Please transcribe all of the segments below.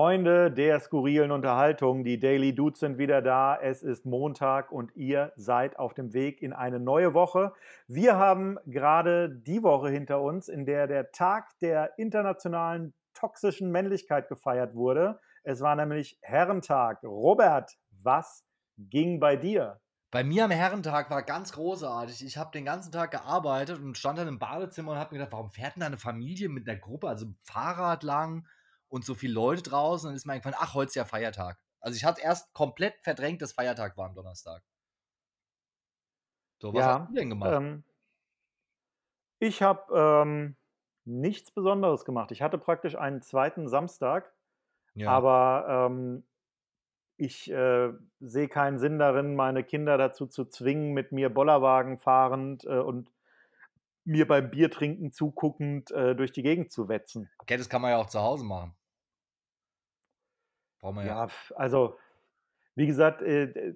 Freunde der skurrilen Unterhaltung, die Daily Dudes sind wieder da. Es ist Montag und ihr seid auf dem Weg in eine neue Woche. Wir haben gerade die Woche hinter uns, in der der Tag der internationalen toxischen Männlichkeit gefeiert wurde. Es war nämlich Herrentag. Robert, was ging bei dir? Bei mir am Herrentag war ganz großartig. Ich habe den ganzen Tag gearbeitet und stand dann im Badezimmer und habe mir gedacht, warum fährt denn eine Familie mit einer Gruppe, also Fahrrad lang? Und so viele Leute draußen. Dann ist mir eingefallen, ach, heute ist ja Feiertag. Also ich hatte erst komplett verdrängt, dass Feiertag war am Donnerstag. So, was ja, hast du denn gemacht? Ähm, ich habe ähm, nichts Besonderes gemacht. Ich hatte praktisch einen zweiten Samstag, ja. aber ähm, ich äh, sehe keinen Sinn darin, meine Kinder dazu zu zwingen, mit mir Bollerwagen fahrend äh, und mir beim Biertrinken zuguckend äh, durch die Gegend zu wetzen. Okay, das kann man ja auch zu Hause machen. Brauchen wir ja. Ja, also, wie gesagt, äh,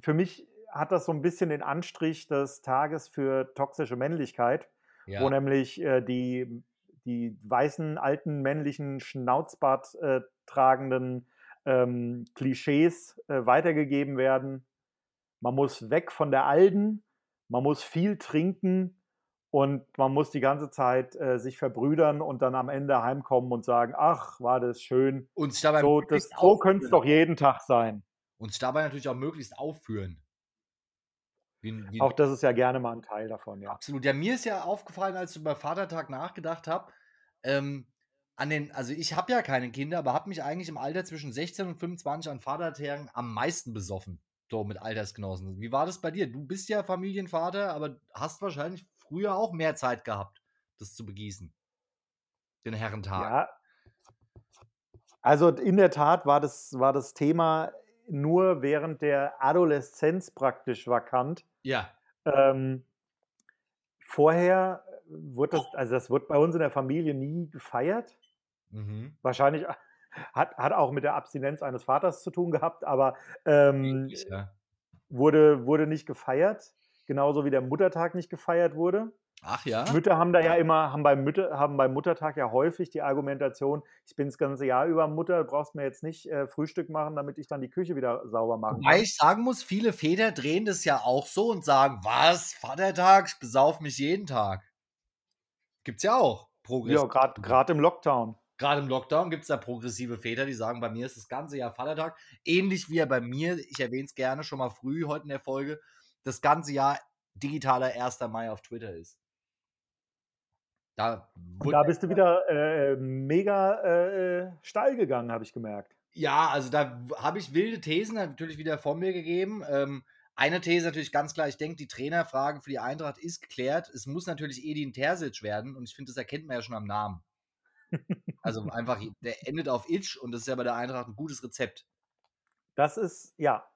für mich hat das so ein bisschen den Anstrich des Tages für toxische Männlichkeit, ja. wo nämlich äh, die, die weißen, alten, männlichen, Schnauzbart äh, tragenden ähm, Klischees äh, weitergegeben werden. Man muss weg von der Alden, man muss viel trinken, und man muss die ganze Zeit äh, sich verbrüdern und dann am Ende heimkommen und sagen, ach, war das schön. Und dabei so, das, so könnte es doch jeden Tag sein. Und dabei natürlich auch möglichst aufführen. Wie, wie auch das ist ja gerne mal ein Teil davon, ja. Absolut. Ja, mir ist ja aufgefallen, als ich über Vatertag nachgedacht habe, ähm, an den, also ich habe ja keine Kinder, aber habe mich eigentlich im Alter zwischen 16 und 25 an Vatertagen am meisten besoffen. So mit Altersgenossen. Wie war das bei dir? Du bist ja Familienvater, aber hast wahrscheinlich früher auch mehr Zeit gehabt, das zu begießen. Den Herrentag. Ja. Also in der Tat war das, war das Thema nur während der Adoleszenz praktisch vakant. Ja. Ähm, vorher wurde das, also das wird bei uns in der Familie nie gefeiert. Mhm. Wahrscheinlich hat, hat auch mit der Abstinenz eines Vaters zu tun gehabt, aber ähm, ja. wurde, wurde nicht gefeiert genauso wie der Muttertag nicht gefeiert wurde. Ach ja. Mütter haben da ja immer, haben beim, Mütter, haben beim Muttertag ja häufig die Argumentation, ich bin das ganze Jahr über Mutter, du brauchst mir jetzt nicht äh, Frühstück machen, damit ich dann die Küche wieder sauber mache. Wobei ich sagen muss, viele Väter drehen das ja auch so und sagen, was, Vatertag, ich besauf mich jeden Tag. Gibt's ja auch. Progress ja, gerade im Lockdown. Gerade im Lockdown gibt es da progressive Väter, die sagen, bei mir ist das ganze Jahr Vatertag. Ähnlich wie er bei mir, ich erwähne es gerne schon mal früh heute in der Folge, das ganze Jahr digitaler 1. Mai auf Twitter ist. Da, da bist du wieder äh, mega äh, steil gegangen, habe ich gemerkt. Ja, also da habe ich wilde Thesen natürlich wieder von mir gegeben. Ähm, eine These natürlich ganz klar, ich denke, die Trainerfrage für die Eintracht ist geklärt. Es muss natürlich Edin Terzic werden und ich finde, das erkennt man ja schon am Namen. also einfach, der endet auf Itch und das ist ja bei der Eintracht ein gutes Rezept. Das ist, ja,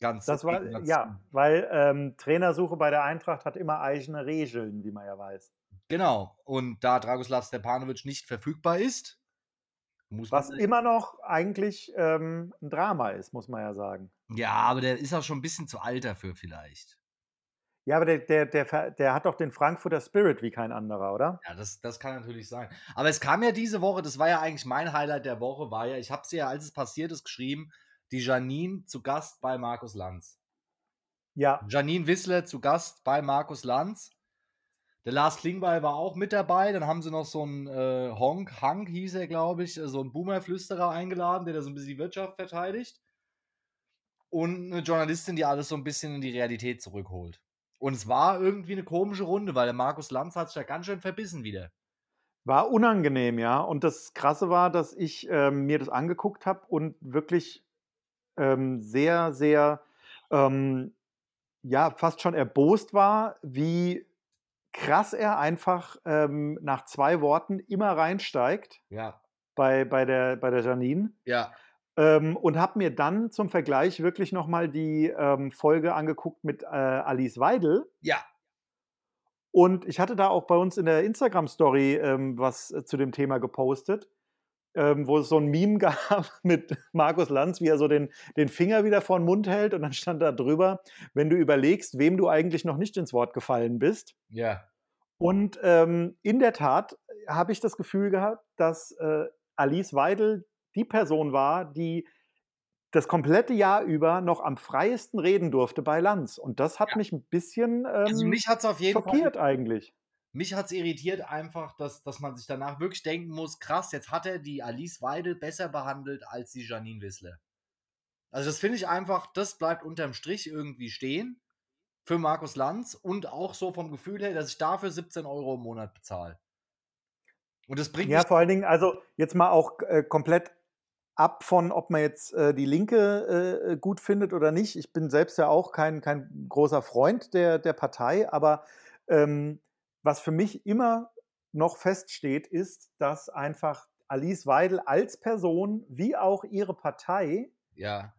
Ganz das war, ja, weil ähm, Trainersuche bei der Eintracht hat immer eigene Regeln, wie man ja weiß. Genau. Und da Dragoslav Stepanovic nicht verfügbar ist, muss Was immer noch eigentlich ähm, ein Drama ist, muss man ja sagen. Ja, aber der ist auch schon ein bisschen zu alt dafür, vielleicht. Ja, aber der, der, der, der hat doch den Frankfurter Spirit wie kein anderer, oder? Ja, das, das kann natürlich sein. Aber es kam ja diese Woche, das war ja eigentlich mein Highlight der Woche, war ja, ich habe es ja, als es passiert ist, geschrieben, die Janine zu Gast bei Markus Lanz. Ja. Janine Wissler zu Gast bei Markus Lanz. Der Lars Klingbeil war auch mit dabei. Dann haben sie noch so einen äh, Honk, Hank hieß er, glaube ich, so einen Boomer-Flüsterer eingeladen, der da so ein bisschen die Wirtschaft verteidigt. Und eine Journalistin, die alles so ein bisschen in die Realität zurückholt. Und es war irgendwie eine komische Runde, weil der Markus Lanz hat sich da ganz schön verbissen wieder. War unangenehm, ja. Und das Krasse war, dass ich ähm, mir das angeguckt habe und wirklich ähm, sehr, sehr, ähm, ja, fast schon erbost war, wie krass er einfach ähm, nach zwei Worten immer reinsteigt. Ja. Bei, bei, der, bei der Janine. Ja. Ähm, und habe mir dann zum Vergleich wirklich nochmal die ähm, Folge angeguckt mit äh, Alice Weidel. Ja. Und ich hatte da auch bei uns in der Instagram-Story ähm, was äh, zu dem Thema gepostet ähm, wo es so ein Meme gab mit Markus Lanz, wie er so den, den Finger wieder vor den Mund hält und dann stand da drüber, wenn du überlegst, wem du eigentlich noch nicht ins Wort gefallen bist. Ja. Und ähm, in der Tat habe ich das Gefühl gehabt, dass äh, Alice Weidel die Person war, die das komplette Jahr über noch am freiesten reden durfte bei Lanz. Und das hat ja. mich ein bisschen ähm, also mich hat's auf jeden schockiert Fall, eigentlich. Mich hat es irritiert einfach, dass, dass man sich danach wirklich denken muss, krass, jetzt hat er die Alice Weidel besser behandelt als die Janine Wissler. Also das finde ich einfach, das bleibt unterm Strich irgendwie stehen für Markus Lanz und auch so vom Gefühl her, dass ich dafür 17 Euro im Monat bezahle. Und das bringt Ja, vor allen Dingen, also jetzt mal auch äh, komplett ab von, ob man jetzt äh, die Linke äh, gut findet oder nicht. Ich bin selbst ja auch kein, kein großer Freund der, der Partei, aber ähm, was für mich immer noch feststeht, ist, dass einfach Alice Weidel als Person wie auch ihre Partei ja.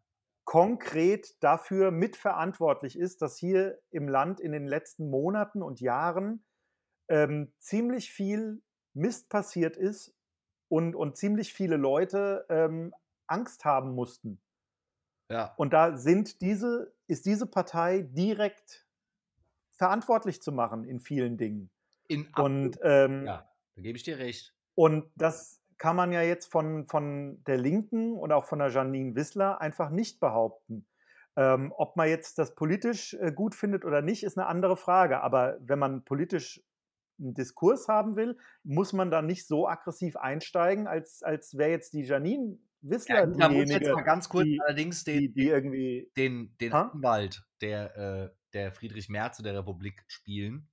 konkret dafür mitverantwortlich ist, dass hier im Land in den letzten Monaten und Jahren ähm, ziemlich viel Mist passiert ist und, und ziemlich viele Leute ähm, Angst haben mussten. Ja. Und da sind diese, ist diese Partei direkt verantwortlich zu machen in vielen Dingen. In und ähm, ja, da gebe ich dir recht. Und das kann man ja jetzt von, von der Linken und auch von der Janine Wissler einfach nicht behaupten. Ähm, ob man jetzt das politisch äh, gut findet oder nicht, ist eine andere Frage. Aber wenn man politisch einen Diskurs haben will, muss man da nicht so aggressiv einsteigen, als, als wäre jetzt die Janine Wissler ja, da diejenige, muss jetzt mal ganz kurz die, allerdings den, die, die irgendwie den, den Anwalt der, äh, der Friedrich Merz der Republik spielen.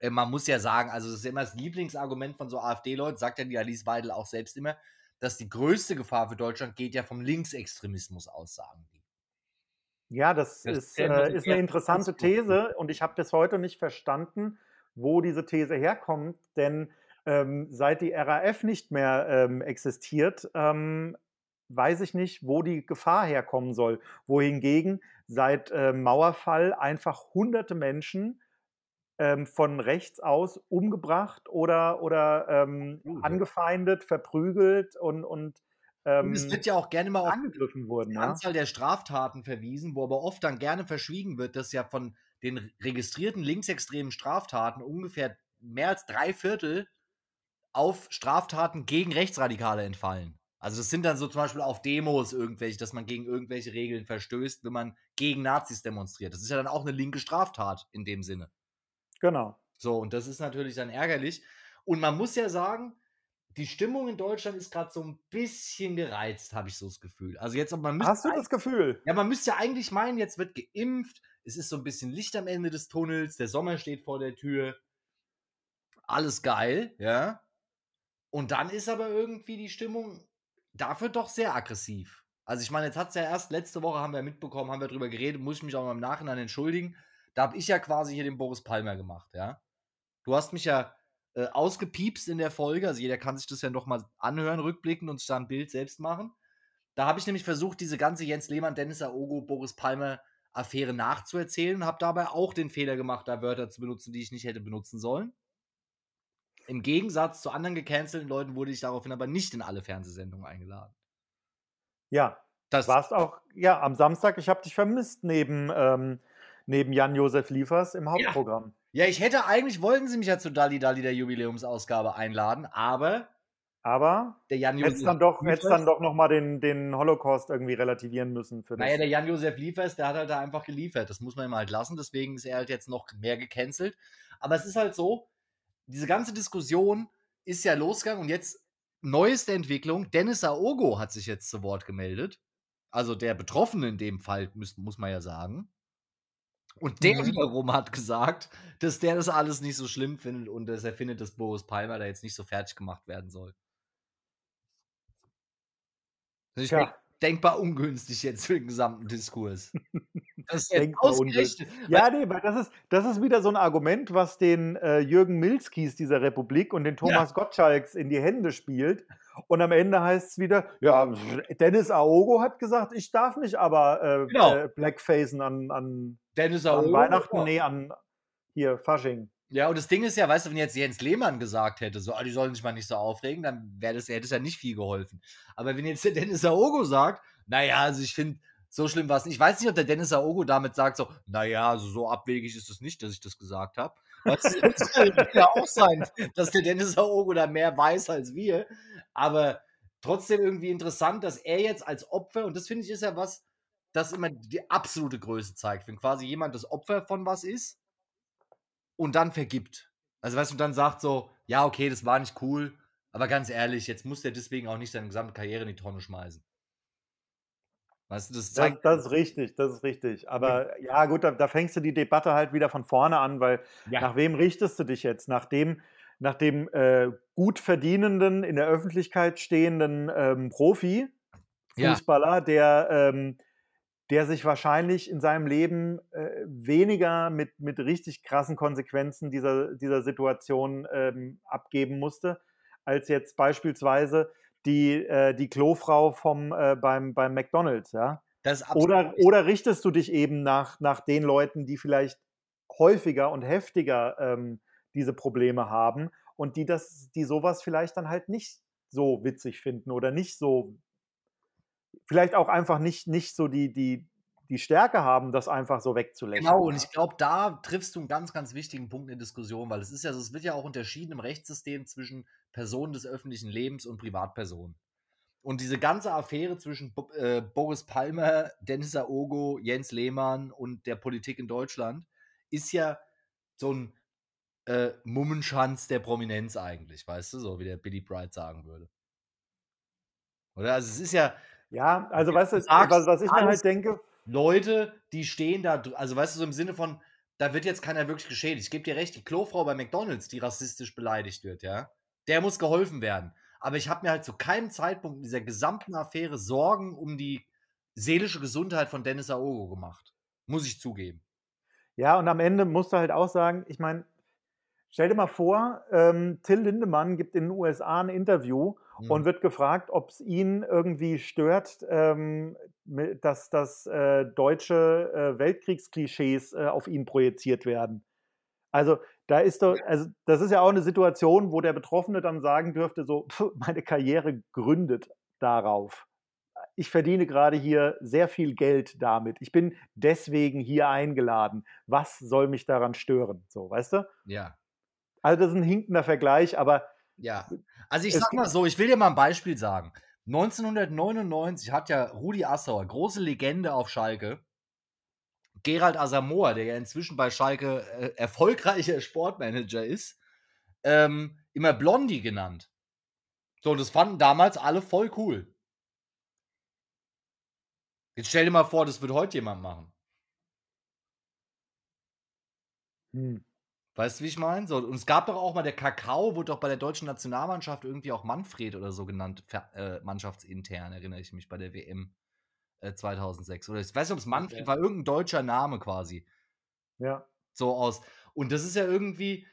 Äh, man muss ja sagen, also das ist immer das Lieblingsargument von so AfD-Leuten, sagt ja die Alice Weidel auch selbst immer, dass die größte Gefahr für Deutschland geht ja vom Linksextremismus aus, sagen die. Ja, das, das ist, äh, ist eine interessante These und ich habe bis heute nicht verstanden, wo diese These herkommt, denn ähm, seit die RAF nicht mehr ähm, existiert, ähm, weiß ich nicht, wo die Gefahr herkommen soll. Wohingegen seit äh, Mauerfall einfach hunderte Menschen ähm, von rechts aus umgebracht oder, oder ähm, uh, angefeindet, verprügelt und, und ähm, es wird ja auch gerne mal angegriffen wurden. Die ja? Anzahl der Straftaten verwiesen, wo aber oft dann gerne verschwiegen wird, dass ja von den registrierten linksextremen Straftaten ungefähr mehr als drei Viertel auf Straftaten gegen Rechtsradikale entfallen. Also das sind dann so zum Beispiel auf Demos irgendwelche, dass man gegen irgendwelche Regeln verstößt, wenn man gegen Nazis demonstriert. Das ist ja dann auch eine linke Straftat in dem Sinne. Genau. So, und das ist natürlich dann ärgerlich. Und man muss ja sagen, die Stimmung in Deutschland ist gerade so ein bisschen gereizt, habe ich so das Gefühl. Also jetzt, man Hast du das Gefühl? Ja, man müsste ja eigentlich meinen, jetzt wird geimpft, es ist so ein bisschen Licht am Ende des Tunnels, der Sommer steht vor der Tür. Alles geil, ja. Und dann ist aber irgendwie die Stimmung dafür doch sehr aggressiv. Also ich meine, jetzt hat es ja erst letzte Woche haben wir mitbekommen, haben wir darüber geredet, muss ich mich auch mal im Nachhinein entschuldigen. Da habe ich ja quasi hier den Boris Palmer gemacht, ja. Du hast mich ja äh, ausgepiepst in der Folge, also jeder kann sich das ja noch mal anhören, rückblicken und sich da ein Bild selbst machen. Da habe ich nämlich versucht, diese ganze Jens Lehmann, Dennis Aogo, Boris Palmer Affäre nachzuerzählen und habe dabei auch den Fehler gemacht, da Wörter zu benutzen, die ich nicht hätte benutzen sollen. Im Gegensatz zu anderen gecancelten Leuten wurde ich daraufhin aber nicht in alle Fernsehsendungen eingeladen. Ja, das warst auch, ja, am Samstag, ich habe dich vermisst neben, ähm, neben Jan-Josef Liefers im Hauptprogramm. Ja. ja. ich hätte eigentlich, wollten sie mich ja zu Dali Dali der Jubiläumsausgabe einladen, aber aber der Jan Josef dann doch, hättest dann doch nochmal den, den Holocaust irgendwie relativieren müssen. Für das. Naja, der Jan-Josef Liefers, der hat halt da einfach geliefert. Das muss man ihm halt lassen. Deswegen ist er halt jetzt noch mehr gecancelt. Aber es ist halt so, diese ganze Diskussion ist ja losgegangen und jetzt neueste Entwicklung. Dennis Aogo hat sich jetzt zu Wort gemeldet. Also der Betroffene in dem Fall, muss, muss man ja sagen. Und der mhm. wiederum hat gesagt, dass der das alles nicht so schlimm findet und dass er findet, dass Boris Palmer da jetzt nicht so fertig gemacht werden soll. Also ich ja. Denkbar ungünstig jetzt für den gesamten Diskurs. Das ist denkbar ungünstig. Ja, nee, weil das ist, das ist wieder so ein Argument, was den äh, Jürgen Milskis dieser Republik und den Thomas ja. Gottschalks in die Hände spielt. Und am Ende heißt es wieder, ja, Dennis Aogo hat gesagt, ich darf nicht aber äh, genau. äh, Blackfacen an, an, Dennis Aogo, an Weihnachten, ja. nee, an hier, Fasching. Ja, und das Ding ist ja, weißt du, wenn jetzt Jens Lehmann gesagt hätte, so, ah, die sollen sich mal nicht so aufregen, dann das, hätte es ja nicht viel geholfen. Aber wenn jetzt der Dennis Aogo sagt, naja, also ich finde, so schlimm war es nicht. Ich weiß nicht, ob der Dennis Aogo damit sagt, so, naja, also so abwegig ist es nicht, dass ich das gesagt habe. Das kann ja auch sein, dass der Dennis Aogo da mehr weiß als wir. Aber trotzdem irgendwie interessant, dass er jetzt als Opfer, und das finde ich ist ja was, das immer die absolute Größe zeigt, wenn quasi jemand das Opfer von was ist und dann vergibt. Also weißt du, dann sagt so, ja, okay, das war nicht cool, aber ganz ehrlich, jetzt muss der deswegen auch nicht seine gesamte Karriere in die Tonne schmeißen. Weißt du, das, zeigt das, das, ist richtig, das ist richtig. Aber ja, ja gut, da, da, fängst du die Debatte halt wieder von vorne an, weil ja. nach wem richtest du dich jetzt? Nach dem, nach dem äh, gut verdienenden, in der Öffentlichkeit stehenden ähm, Profi, Fußballer, ja. der, ähm, der sich wahrscheinlich in seinem Leben äh, weniger mit, mit richtig krassen Konsequenzen dieser, dieser Situation ähm, abgeben musste, als jetzt beispielsweise die, äh, die Klofrau vom, äh, beim, beim McDonalds, ja. oder, oder richtest du dich eben nach, nach den Leuten, die vielleicht häufiger und heftiger ähm, diese Probleme haben und die das, die sowas vielleicht dann halt nicht so witzig finden oder nicht so, vielleicht auch einfach nicht, nicht so die, die, die Stärke haben, das einfach so wegzulächeln. Genau, und ich glaube, da triffst du einen ganz, ganz wichtigen Punkt in der Diskussion, weil es ist ja so, es wird ja auch unterschieden im Rechtssystem zwischen Personen des öffentlichen Lebens und Privatpersonen. Und diese ganze Affäre zwischen äh, Boris Palmer, Dennis Aogo, Jens Lehmann und der Politik in Deutschland ist ja so ein äh, Mummenschanz der Prominenz eigentlich, weißt du, so wie der Billy Bright sagen würde. Oder? Also es ist ja. Ja, also weißt du, was, was ich mir halt denke, Leute, die stehen da, also weißt du, so im Sinne von, da wird jetzt keiner wirklich geschädigt. Ich gebe dir recht, die Klofrau bei McDonalds, die rassistisch beleidigt wird, ja, der muss geholfen werden. Aber ich habe mir halt zu keinem Zeitpunkt in dieser gesamten Affäre Sorgen um die seelische Gesundheit von Dennis Aogo gemacht. Muss ich zugeben. Ja, und am Ende musst du halt auch sagen, ich meine, stell dir mal vor, ähm, Till Lindemann gibt in den USA ein Interview mhm. und wird gefragt, ob es ihn irgendwie stört, ähm, dass, dass äh, deutsche äh, Weltkriegsklischees äh, auf ihn projiziert werden. Also da ist doch, also das ist ja auch eine Situation, wo der Betroffene dann sagen dürfte, so, meine Karriere gründet darauf. Ich verdiene gerade hier sehr viel Geld damit. Ich bin deswegen hier eingeladen. Was soll mich daran stören? So, weißt du? Ja. Also das ist ein hinkender Vergleich, aber ja. Also ich sag mal so, ich will dir mal ein Beispiel sagen. 1999 hat ja Rudi Assauer, große Legende auf Schalke, Gerald Asamoah, der ja inzwischen bei Schalke äh, erfolgreicher Sportmanager ist, ähm, immer Blondie genannt. So, und das fanden damals alle voll cool. Jetzt stell dir mal vor, das wird heute jemand machen. Hm. Weißt du, wie ich meine? So, und es gab doch auch mal der Kakao, wurde doch bei der deutschen Nationalmannschaft irgendwie auch Manfred oder so genannt, äh, mannschaftsintern, erinnere ich mich, bei der WM äh, 2006. Oder ich weiß nicht, ob es Manfred okay. war, irgendein deutscher Name quasi. Ja. So aus. Und das ist ja irgendwie,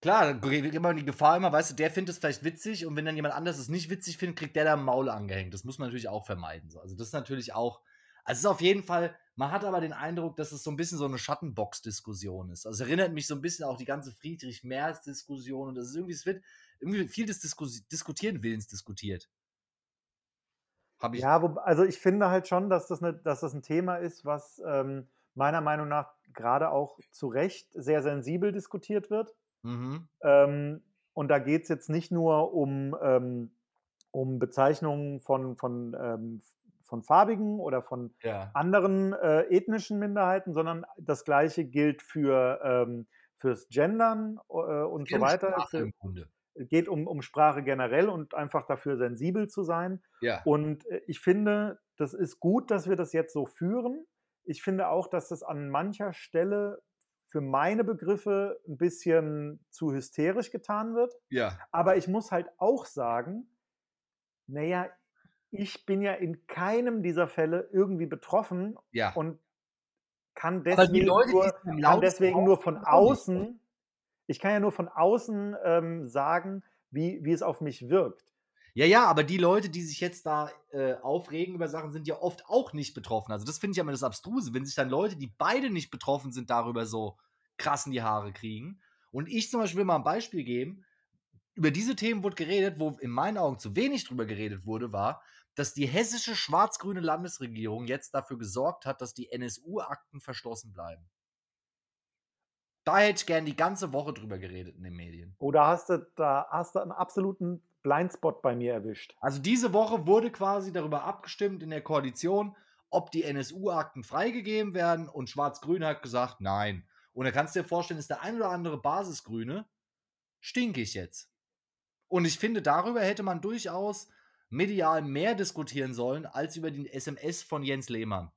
klar, immer die Gefahr immer, weißt du, der findet es vielleicht witzig und wenn dann jemand anderes es nicht witzig findet, kriegt der da Maul angehängt. Das muss man natürlich auch vermeiden. So. Also das ist natürlich auch, also es ist auf jeden Fall man hat aber den Eindruck, dass es so ein bisschen so eine Schattenbox-Diskussion ist. Also erinnert mich so ein bisschen auch die ganze Friedrich-Merz-Diskussion und das ist irgendwie, es wird irgendwie viel des Diskus Diskutieren Willens diskutiert. Hab ich ja, wo, also ich finde halt schon, dass das, eine, dass das ein Thema ist, was ähm, meiner Meinung nach gerade auch zu Recht sehr sensibel diskutiert wird. Mhm. Ähm, und da geht es jetzt nicht nur um, ähm, um Bezeichnungen von, von ähm, von farbigen oder von ja. anderen äh, ethnischen Minderheiten, sondern das Gleiche gilt für ähm, fürs Gendern äh, und so weiter. Sprache im Geht um, um Sprache generell und einfach dafür sensibel zu sein. Ja. Und äh, ich finde, das ist gut, dass wir das jetzt so führen. Ich finde auch, dass das an mancher Stelle für meine Begriffe ein bisschen zu hysterisch getan wird. Ja. Aber ich muss halt auch sagen, naja, ich bin ja in keinem dieser Fälle irgendwie betroffen ja. und kann deswegen, Leute, nur, kann deswegen nur von außen, ich kann ja nur von außen ähm, sagen, wie, wie es auf mich wirkt. Ja, ja, aber die Leute, die sich jetzt da äh, aufregen über Sachen, sind ja oft auch nicht betroffen. Also das finde ich ja immer das Abstruse, wenn sich dann Leute, die beide nicht betroffen sind, darüber so krass in die Haare kriegen. Und ich zum Beispiel will mal ein Beispiel geben. Über diese Themen wurde geredet, wo in meinen Augen zu wenig drüber geredet wurde, war, dass die hessische schwarz-grüne Landesregierung jetzt dafür gesorgt hat, dass die NSU-Akten verschlossen bleiben. Da hätte ich gern die ganze Woche drüber geredet in den Medien. Oder hast du da hast du einen absoluten Blindspot bei mir erwischt. Also diese Woche wurde quasi darüber abgestimmt in der Koalition, ob die NSU-Akten freigegeben werden und Schwarz-Grün hat gesagt, nein. Und da kannst du dir vorstellen, ist der ein oder andere Basisgrüne stinkig jetzt. Und ich finde, darüber hätte man durchaus medial mehr diskutieren sollen als über die SMS von Jens Lehmann.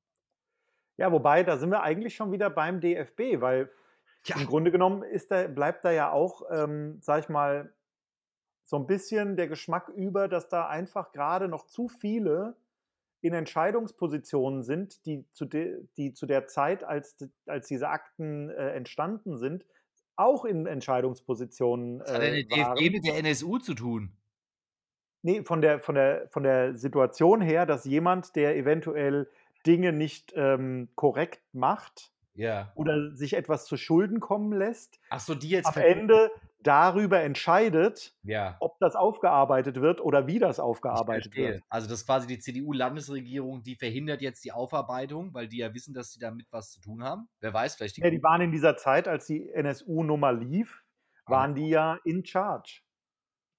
Ja, wobei, da sind wir eigentlich schon wieder beim DFB, weil ja. im Grunde genommen ist da, bleibt da ja auch, ähm, sag ich mal, so ein bisschen der Geschmack über, dass da einfach gerade noch zu viele in Entscheidungspositionen sind, die zu, de, die zu der Zeit, als, als diese Akten äh, entstanden sind, auch in Entscheidungspositionen. Was hat denn der DFB mit der NSU zu tun? Nee, von der, von, der, von der Situation her, dass jemand, der eventuell Dinge nicht ähm, korrekt macht ja. oder sich etwas zu Schulden kommen lässt, Ach so, die jetzt am Ende darüber entscheidet, ja. ob das aufgearbeitet wird oder wie das aufgearbeitet wird. Also das ist quasi die CDU-Landesregierung, die verhindert jetzt die Aufarbeitung, weil die ja wissen, dass sie damit was zu tun haben. Wer weiß, vielleicht die. Ja, die waren in dieser Zeit, als die NSU-Nummer lief, waren ah. die ja in Charge.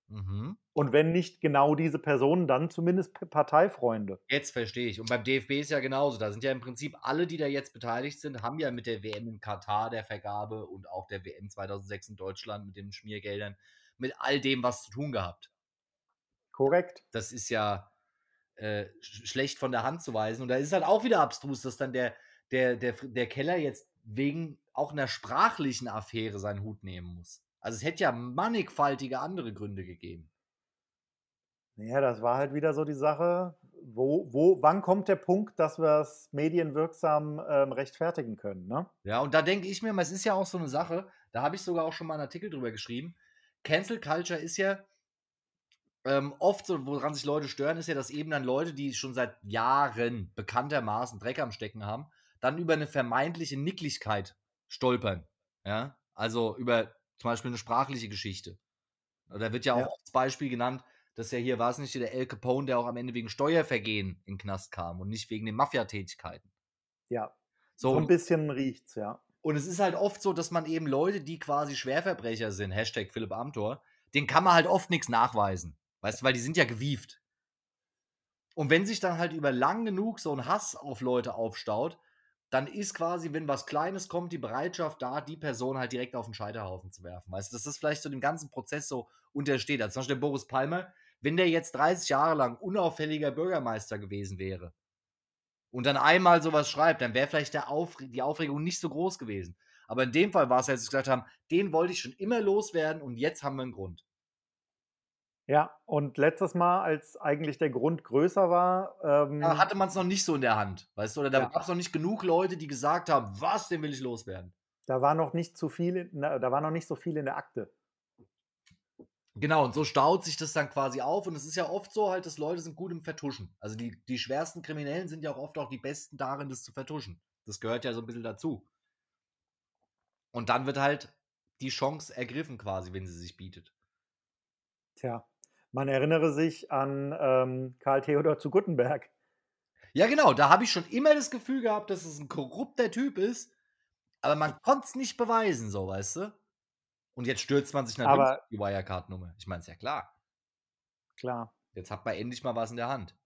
Mhm. Und wenn nicht genau diese Personen, dann zumindest Parteifreunde. Jetzt verstehe ich. Und beim DFB ist ja genauso. Da sind ja im Prinzip alle, die da jetzt beteiligt sind, haben ja mit der WM in Katar der Vergabe und auch der WM 2006 in Deutschland mit den Schmiergeldern, mit all dem was zu tun gehabt. Korrekt. Das ist ja äh, schlecht von der Hand zu weisen. Und da ist halt auch wieder abstrus, dass dann der, der, der, der Keller jetzt wegen auch einer sprachlichen Affäre seinen Hut nehmen muss. Also es hätte ja mannigfaltige andere Gründe gegeben. Ja, das war halt wieder so die Sache, wo, wo, wann kommt der Punkt, dass wir es medienwirksam ähm, rechtfertigen können, ne? Ja, und da denke ich mir, es ist ja auch so eine Sache, da habe ich sogar auch schon mal einen Artikel drüber geschrieben. Cancel Culture ist ja ähm, oft so, woran sich Leute stören, ist ja, dass eben dann Leute, die schon seit Jahren bekanntermaßen Dreck am Stecken haben, dann über eine vermeintliche Nicklichkeit stolpern. Ja, also über zum Beispiel eine sprachliche Geschichte. Da wird ja auch ja. als Beispiel genannt, dass ja hier war es nicht der El Capone, der auch am Ende wegen Steuervergehen in den Knast kam und nicht wegen den Mafia-Tätigkeiten. Ja. So, so ein bisschen riecht's, ja. Und es ist halt oft so, dass man eben Leute, die quasi Schwerverbrecher sind, Hashtag Philipp Amthor, den kann man halt oft nichts nachweisen. Weißt du, weil die sind ja gewieft. Und wenn sich dann halt über lang genug so ein Hass auf Leute aufstaut, dann ist quasi, wenn was Kleines kommt, die Bereitschaft da, die Person halt direkt auf den Scheiterhaufen zu werfen. Weißt du, dass das vielleicht so dem ganzen Prozess so untersteht. Also zum Beispiel der Boris Palmer, wenn der jetzt 30 Jahre lang unauffälliger Bürgermeister gewesen wäre und dann einmal sowas schreibt, dann wäre vielleicht Aufre die Aufregung nicht so groß gewesen. Aber in dem Fall war es, als sie gesagt haben, den wollte ich schon immer loswerden und jetzt haben wir einen Grund. Ja, und letztes Mal, als eigentlich der Grund größer war. Ähm, da hatte man es noch nicht so in der Hand, weißt du? Oder da ja. gab es noch nicht genug Leute, die gesagt haben, was, den will ich loswerden. Da war noch nicht zu viel, da war noch nicht so viel in der Akte. Genau, und so staut sich das dann quasi auf. Und es ist ja oft so halt, dass Leute sind gut im Vertuschen. Also die, die schwersten Kriminellen sind ja auch oft auch die besten darin, das zu vertuschen. Das gehört ja so ein bisschen dazu. Und dann wird halt die Chance ergriffen quasi, wenn sie sich bietet. Tja, man erinnere sich an ähm, Karl Theodor zu Guttenberg. Ja, genau, da habe ich schon immer das Gefühl gehabt, dass es ein korrupter Typ ist, aber man konnte es nicht beweisen, so, weißt du? Und jetzt stürzt man sich natürlich aber, die Wirecard-Nummer. Ich meine, es ja klar. Klar. Jetzt hat man endlich mal was in der Hand.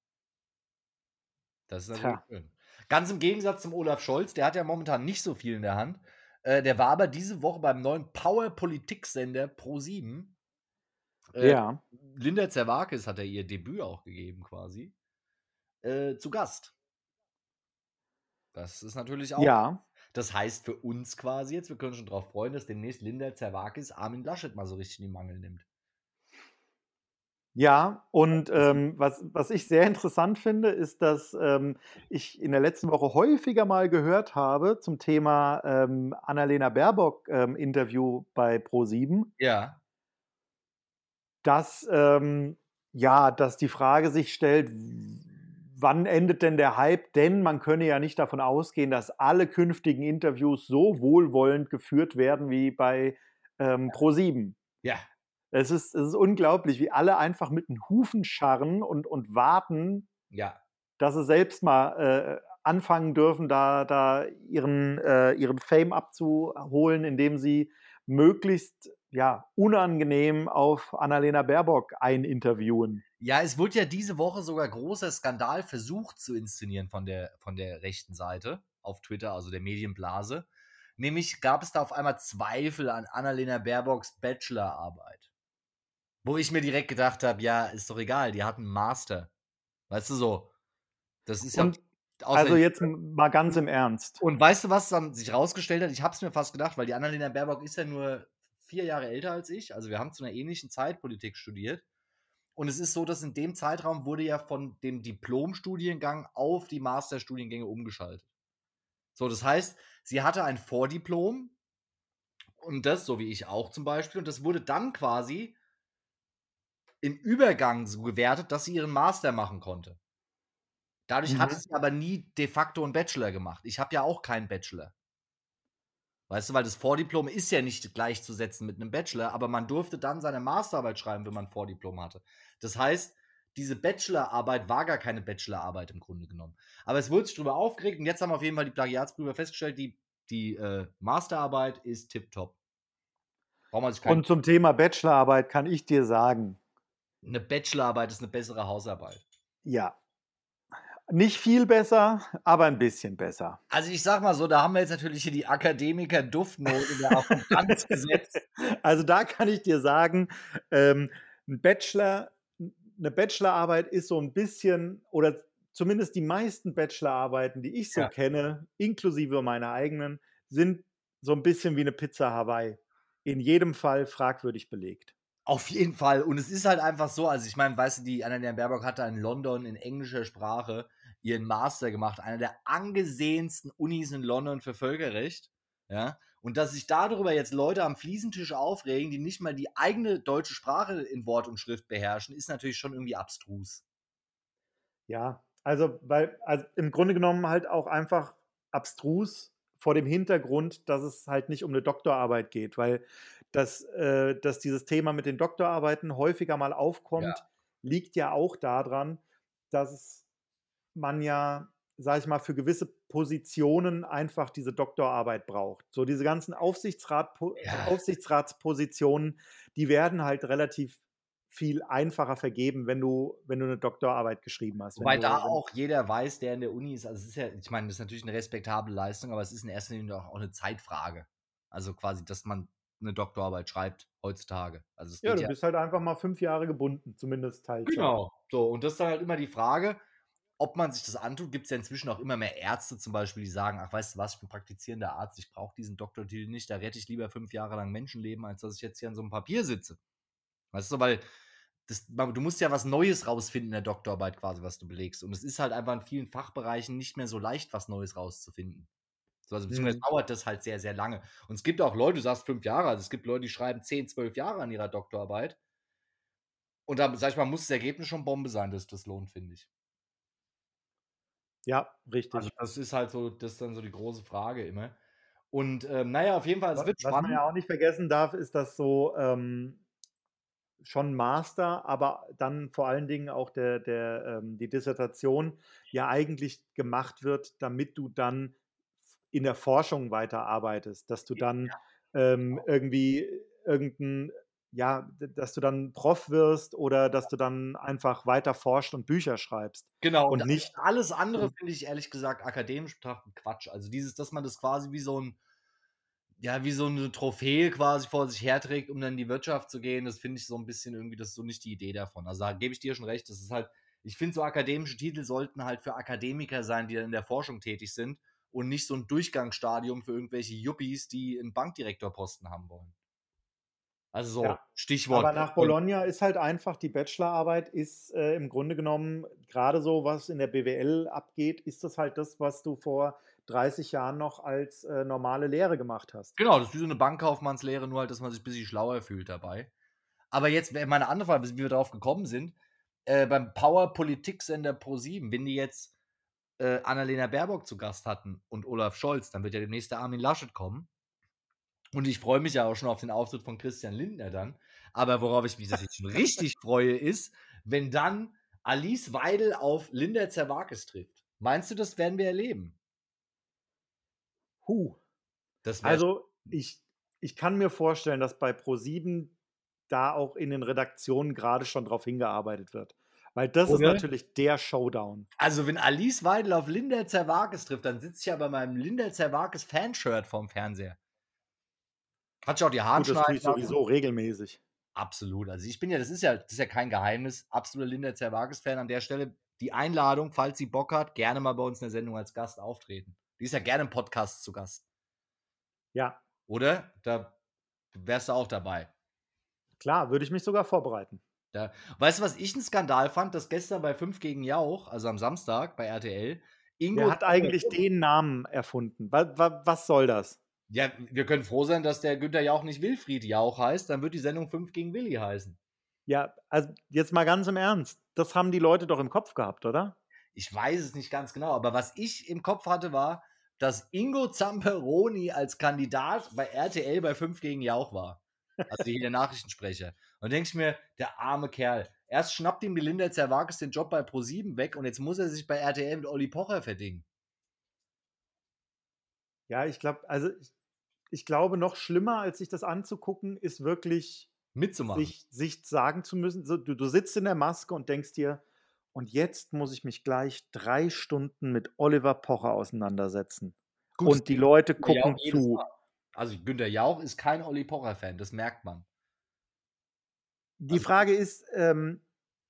Das ist natürlich schön. Ganz im Gegensatz zum Olaf Scholz, der hat ja momentan nicht so viel in der Hand. Äh, der war aber diese Woche beim neuen Power-Politik-Sender Pro7. Äh, ja. Linda Zerwakis hat er ihr Debüt auch gegeben, quasi. Äh, zu Gast. Das ist natürlich auch ja. Das heißt für uns quasi jetzt, wir können schon darauf freuen, dass demnächst Linda Zerwakis Armin Laschet mal so richtig in die Mangel nimmt. Ja, und ähm, was, was ich sehr interessant finde, ist, dass ähm, ich in der letzten Woche häufiger mal gehört habe zum Thema ähm, Annalena Baerbock ähm, Interview bei Pro7. Ja. Dass, ähm, ja, dass die Frage sich stellt, wann endet denn der Hype? Denn man könne ja nicht davon ausgehen, dass alle künftigen Interviews so wohlwollend geführt werden wie bei ähm, Pro7. Ja. Es ist, es ist unglaublich, wie alle einfach mit den Hufen scharren und, und warten, ja. dass sie selbst mal äh, anfangen dürfen, da, da ihren, äh, ihren Fame abzuholen, indem sie möglichst ja, unangenehm auf Annalena Baerbock eininterviewen. Ja, es wurde ja diese Woche sogar großer Skandal versucht zu inszenieren von der, von der rechten Seite auf Twitter, also der Medienblase. Nämlich gab es da auf einmal Zweifel an Annalena Baerbocks Bachelorarbeit. Wo ich mir direkt gedacht habe, ja, ist doch egal, die hat einen Master. Weißt du so? Das ist Und, ja. Also jetzt mal ganz im Ernst. Und weißt du, was dann sich rausgestellt hat? Ich habe es mir fast gedacht, weil die Annalena Baerbock ist ja nur vier Jahre älter als ich. Also wir haben zu einer ähnlichen Zeit Politik studiert. Und es ist so, dass in dem Zeitraum wurde ja von dem Diplomstudiengang auf die Masterstudiengänge umgeschaltet. So, das heißt, sie hatte ein Vordiplom und das, so wie ich auch zum Beispiel, und das wurde dann quasi im Übergang so gewertet, dass sie ihren Master machen konnte. Dadurch mhm. hatte sie aber nie de facto einen Bachelor gemacht. Ich habe ja auch keinen Bachelor. Weißt du, weil das Vordiplom ist ja nicht gleichzusetzen mit einem Bachelor, aber man durfte dann seine Masterarbeit schreiben, wenn man ein Vordiplom hatte. Das heißt, diese Bachelorarbeit war gar keine Bachelorarbeit im Grunde genommen. Aber es wurde sich darüber aufgeregt und jetzt haben auf jeden Fall die Plagiatsprüfer festgestellt, die, die äh, Masterarbeit ist tipptopp. Und zum Thema Bachelorarbeit kann ich dir sagen. Eine Bachelorarbeit ist eine bessere Hausarbeit. Ja, nicht viel besser, aber ein bisschen besser. Also ich sag mal so, da haben wir jetzt natürlich hier die Akademiker Duftnote auf den Tanz gesetzt. Also da kann ich dir sagen, ähm, ein Bachelor, eine Bachelorarbeit ist so ein bisschen, oder zumindest die meisten Bachelorarbeiten, die ich so ja. kenne, inklusive meiner eigenen, sind so ein bisschen wie eine Pizza Hawaii. In jedem Fall fragwürdig belegt. Auf jeden Fall. Und es ist halt einfach so, also ich meine, weißt du, die Annalena Baerbock hat da in London in englischer Sprache ihren Master gemacht, einer der angesehensten Unis in London für Völkerrecht. Ja, und dass sich darüber jetzt Leute am Fliesentisch aufregen, die nicht mal die eigene deutsche Sprache in Wort und Schrift beherrschen, ist natürlich schon irgendwie abstrus. Ja, also, weil, also im Grunde genommen halt auch einfach abstrus vor dem Hintergrund, dass es halt nicht um eine Doktorarbeit geht, weil dass, äh, dass dieses Thema mit den Doktorarbeiten häufiger mal aufkommt, ja. liegt ja auch daran, dass man ja, sage ich mal, für gewisse Positionen einfach diese Doktorarbeit braucht. So diese ganzen Aufsichtsrat, ja. Aufsichtsratspositionen, die werden halt relativ viel einfacher vergeben, wenn du, wenn du eine Doktorarbeit geschrieben hast. Wobei da auch jeder weiß, der in der Uni ist, also es ist ja, ich meine, das ist natürlich eine respektable Leistung, aber es ist in erster Linie auch eine Zeitfrage. Also quasi, dass man eine Doktorarbeit schreibt heutzutage. Also ja, du ja bist halt einfach mal fünf Jahre gebunden, zumindest Teilzeit. Genau. So, und das ist dann halt immer die Frage, ob man sich das antut. Gibt es ja inzwischen auch immer mehr Ärzte zum Beispiel, die sagen, ach, weißt du was, ich bin praktizierender Arzt, ich brauche diesen Doktortitel nicht, da rette ich lieber fünf Jahre lang Menschenleben, als dass ich jetzt hier an so einem Papier sitze. Weißt du, weil das, du musst ja was Neues rausfinden in der Doktorarbeit quasi, was du belegst. Und es ist halt einfach in vielen Fachbereichen nicht mehr so leicht, was Neues rauszufinden. So, also beziehungsweise mhm. dauert das halt sehr, sehr lange. Und es gibt auch Leute, du sagst fünf Jahre, also es gibt Leute, die schreiben zehn, zwölf Jahre an ihrer Doktorarbeit. Und da, sag ich mal, muss das Ergebnis schon Bombe sein, dass das lohnt, finde ich. Ja, richtig. Also das ist halt so, das ist dann so die große Frage immer. Und ähm, naja, auf jeden Fall, es wird was, spannend. Was man ja auch nicht vergessen darf, ist, dass so ähm, schon Master, aber dann vor allen Dingen auch der, der, ähm, die Dissertation ja eigentlich gemacht wird, damit du dann in der Forschung weiterarbeitest, dass du dann ja. ähm, genau. irgendwie irgendein, ja, dass du dann Prof wirst oder dass du dann einfach weiter forscht und Bücher schreibst. Genau, und, und nicht alles andere finde ich ehrlich gesagt akademisch betrachtet Quatsch. Also dieses, dass man das quasi wie so ein ja, wie so eine Trophäe quasi vor sich herträgt, um dann in die Wirtschaft zu gehen, das finde ich so ein bisschen irgendwie, das ist so nicht die Idee davon. Also da gebe ich dir schon recht, das ist halt, ich finde so akademische Titel sollten halt für Akademiker sein, die dann in der Forschung tätig sind und nicht so ein Durchgangsstadium für irgendwelche Yuppies, die einen Bankdirektorposten haben wollen. Also so, ja. Stichwort. Aber nach Bologna ist halt einfach, die Bachelorarbeit ist äh, im Grunde genommen, gerade so, was in der BWL abgeht, ist das halt das, was du vor 30 Jahren noch als äh, normale Lehre gemacht hast. Genau, das ist wie so eine Bankkaufmannslehre, nur halt, dass man sich ein bisschen schlauer fühlt dabei. Aber jetzt meine andere Frage, wie wir darauf gekommen sind, äh, beim Power-Politik-Sender Pro7, wenn die jetzt äh, Annalena Baerbock zu Gast hatten und Olaf Scholz, dann wird ja demnächst der Armin Laschet kommen. Und ich freue mich ja auch schon auf den Auftritt von Christian Lindner dann. Aber worauf ich mich natürlich schon richtig freue, ist, wenn dann Alice Weidel auf Linda Zerwakis trifft. Meinst du, das werden wir erleben? Huh. also, ich, ich kann mir vorstellen, dass bei Pro7 da auch in den Redaktionen gerade schon drauf hingearbeitet wird. Weil das Oder? ist natürlich der Showdown. Also, wenn Alice Weidel auf Linda Zerwakis trifft, dann sitzt sie ja bei meinem Linda Zerwakis Fanshirt vorm Fernseher. Hat schon auch die Haare Das tue ich sowieso regelmäßig. Absolut. Also ich bin ja, das ist ja, das ist ja kein Geheimnis, absoluter Linda Zerwakis-Fan an der Stelle. Die Einladung, falls sie Bock hat, gerne mal bei uns in der Sendung als Gast auftreten. Die ist ja gerne im Podcast zu Gast. Ja. Oder? Da wärst du auch dabei. Klar, würde ich mich sogar vorbereiten. Da, weißt du, was ich einen Skandal fand, dass gestern bei 5 gegen Jauch, also am Samstag bei RTL, Ingo. Wer hat eigentlich den Namen erfunden? Was, was soll das? Ja, wir können froh sein, dass der Günther Jauch nicht Wilfried Jauch heißt, dann wird die Sendung 5 gegen Willi heißen. Ja, also jetzt mal ganz im Ernst. Das haben die Leute doch im Kopf gehabt, oder? Ich weiß es nicht ganz genau, aber was ich im Kopf hatte, war, dass Ingo Zamperoni als Kandidat bei RTL bei 5 gegen Jauch war. Also hier der Nachrichtensprecher. Und denke ich mir, der arme Kerl. Erst schnappt ihm Melinda Zerwakis den Job bei Pro7 weg und jetzt muss er sich bei RTL mit Olli Pocher verdingen. Ja, ich glaube, also ich, ich, glaube, noch schlimmer, als sich das anzugucken, ist wirklich mitzumachen. Sich, sich sagen zu müssen, so, du, du sitzt in der Maske und denkst dir, und jetzt muss ich mich gleich drei Stunden mit Oliver Pocher auseinandersetzen. Gut, und die Leute gucken zu. Also Günter Jauch ist kein Olli Pocher-Fan, das merkt man. Die also, Frage ist, ähm,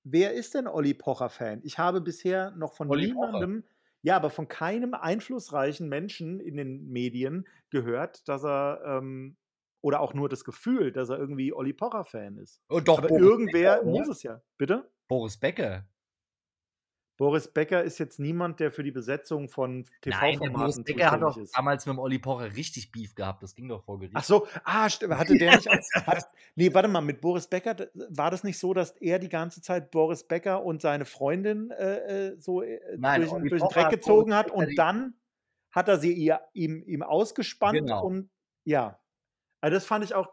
wer ist denn Olli Pocher-Fan? Ich habe bisher noch von Olli niemandem, Pocher. Ja, aber von keinem einflussreichen Menschen in den Medien gehört, dass er ähm, oder auch nur das Gefühl, dass er irgendwie Olli Pocher-Fan ist. Oh, doch, aber Boris irgendwer Becker, muss es ja. Bitte? Boris Becker. Boris Becker ist jetzt niemand, der für die Besetzung von TV-Formaten Boris Becker hat doch ist. damals mit dem Olli Pocher richtig Beef gehabt. Das ging doch vor Gericht. Ach so, ah, hatte der nicht auch, hat, nee, warte mal, mit Boris Becker, war das nicht so, dass er die ganze Zeit Boris Becker und seine Freundin äh, äh so äh, Nein, durch, durch den Dreck gezogen hat und dann hat er sie ihr, ihm, ihm ausgespannt genau. und ja. Also das fand ich auch,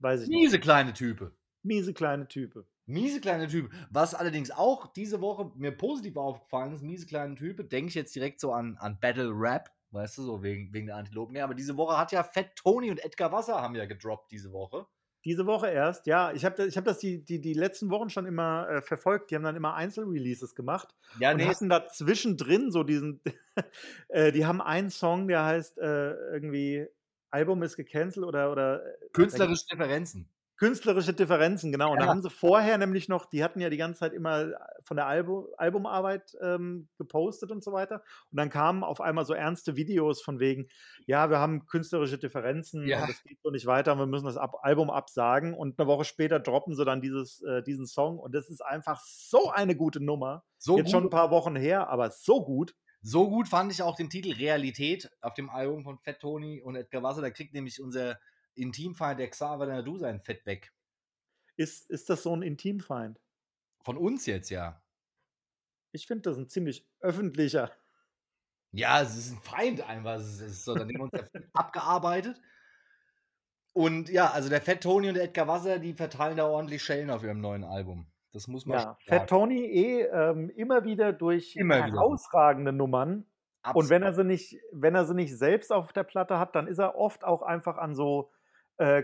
weiß ich Miese nicht. Miese kleine Type. Miese kleine Type. Miese kleine Typ. Was allerdings auch diese Woche mir positiv aufgefallen ist, miese kleine Type, denke ich jetzt direkt so an, an Battle Rap, weißt du, so wegen, wegen der Antilopen. Ja, aber diese Woche hat ja Fett Tony und Edgar Wasser haben ja gedroppt diese Woche. Diese Woche erst, ja. Ich habe ich hab das die, die, die letzten Wochen schon immer äh, verfolgt. Die haben dann immer Einzelreleases gemacht. Ja, und nee. hatten da zwischendrin so diesen. äh, die haben einen Song, der heißt äh, irgendwie Album ist gecancelt oder. oder äh, Künstlerische Differenzen. Künstlerische Differenzen, genau. Und ja. da haben sie vorher nämlich noch, die hatten ja die ganze Zeit immer von der Album, Albumarbeit ähm, gepostet und so weiter. Und dann kamen auf einmal so ernste Videos von wegen, ja, wir haben künstlerische Differenzen ja. und es geht so nicht weiter, wir müssen das Ab Album absagen. Und eine Woche später droppen sie dann dieses, äh, diesen Song. Und das ist einfach so eine gute Nummer. So Jetzt gut. schon ein paar Wochen her, aber so gut. So gut fand ich auch den Titel Realität auf dem Album von Fett Tony und Edgar Wasser. Da kriegt nämlich unser Intimfeind der Xaver Nadu sein Fett weg. Ist, ist das so ein Intimfeind? Von uns jetzt, ja. Ich finde das ein ziemlich öffentlicher. Ja, es ist ein Feind einfach. Es ist so, dann nehmen wir uns abgearbeitet. Und ja, also der Fett Tony und der Edgar Wasser, die verteilen da ordentlich Schellen auf ihrem neuen Album. Das muss man Ja, Fett Tony eh ähm, immer wieder durch immer herausragende wieder. Nummern. Absolut. Und wenn er sie nicht, wenn er sie nicht selbst auf der Platte hat, dann ist er oft auch einfach an so äh,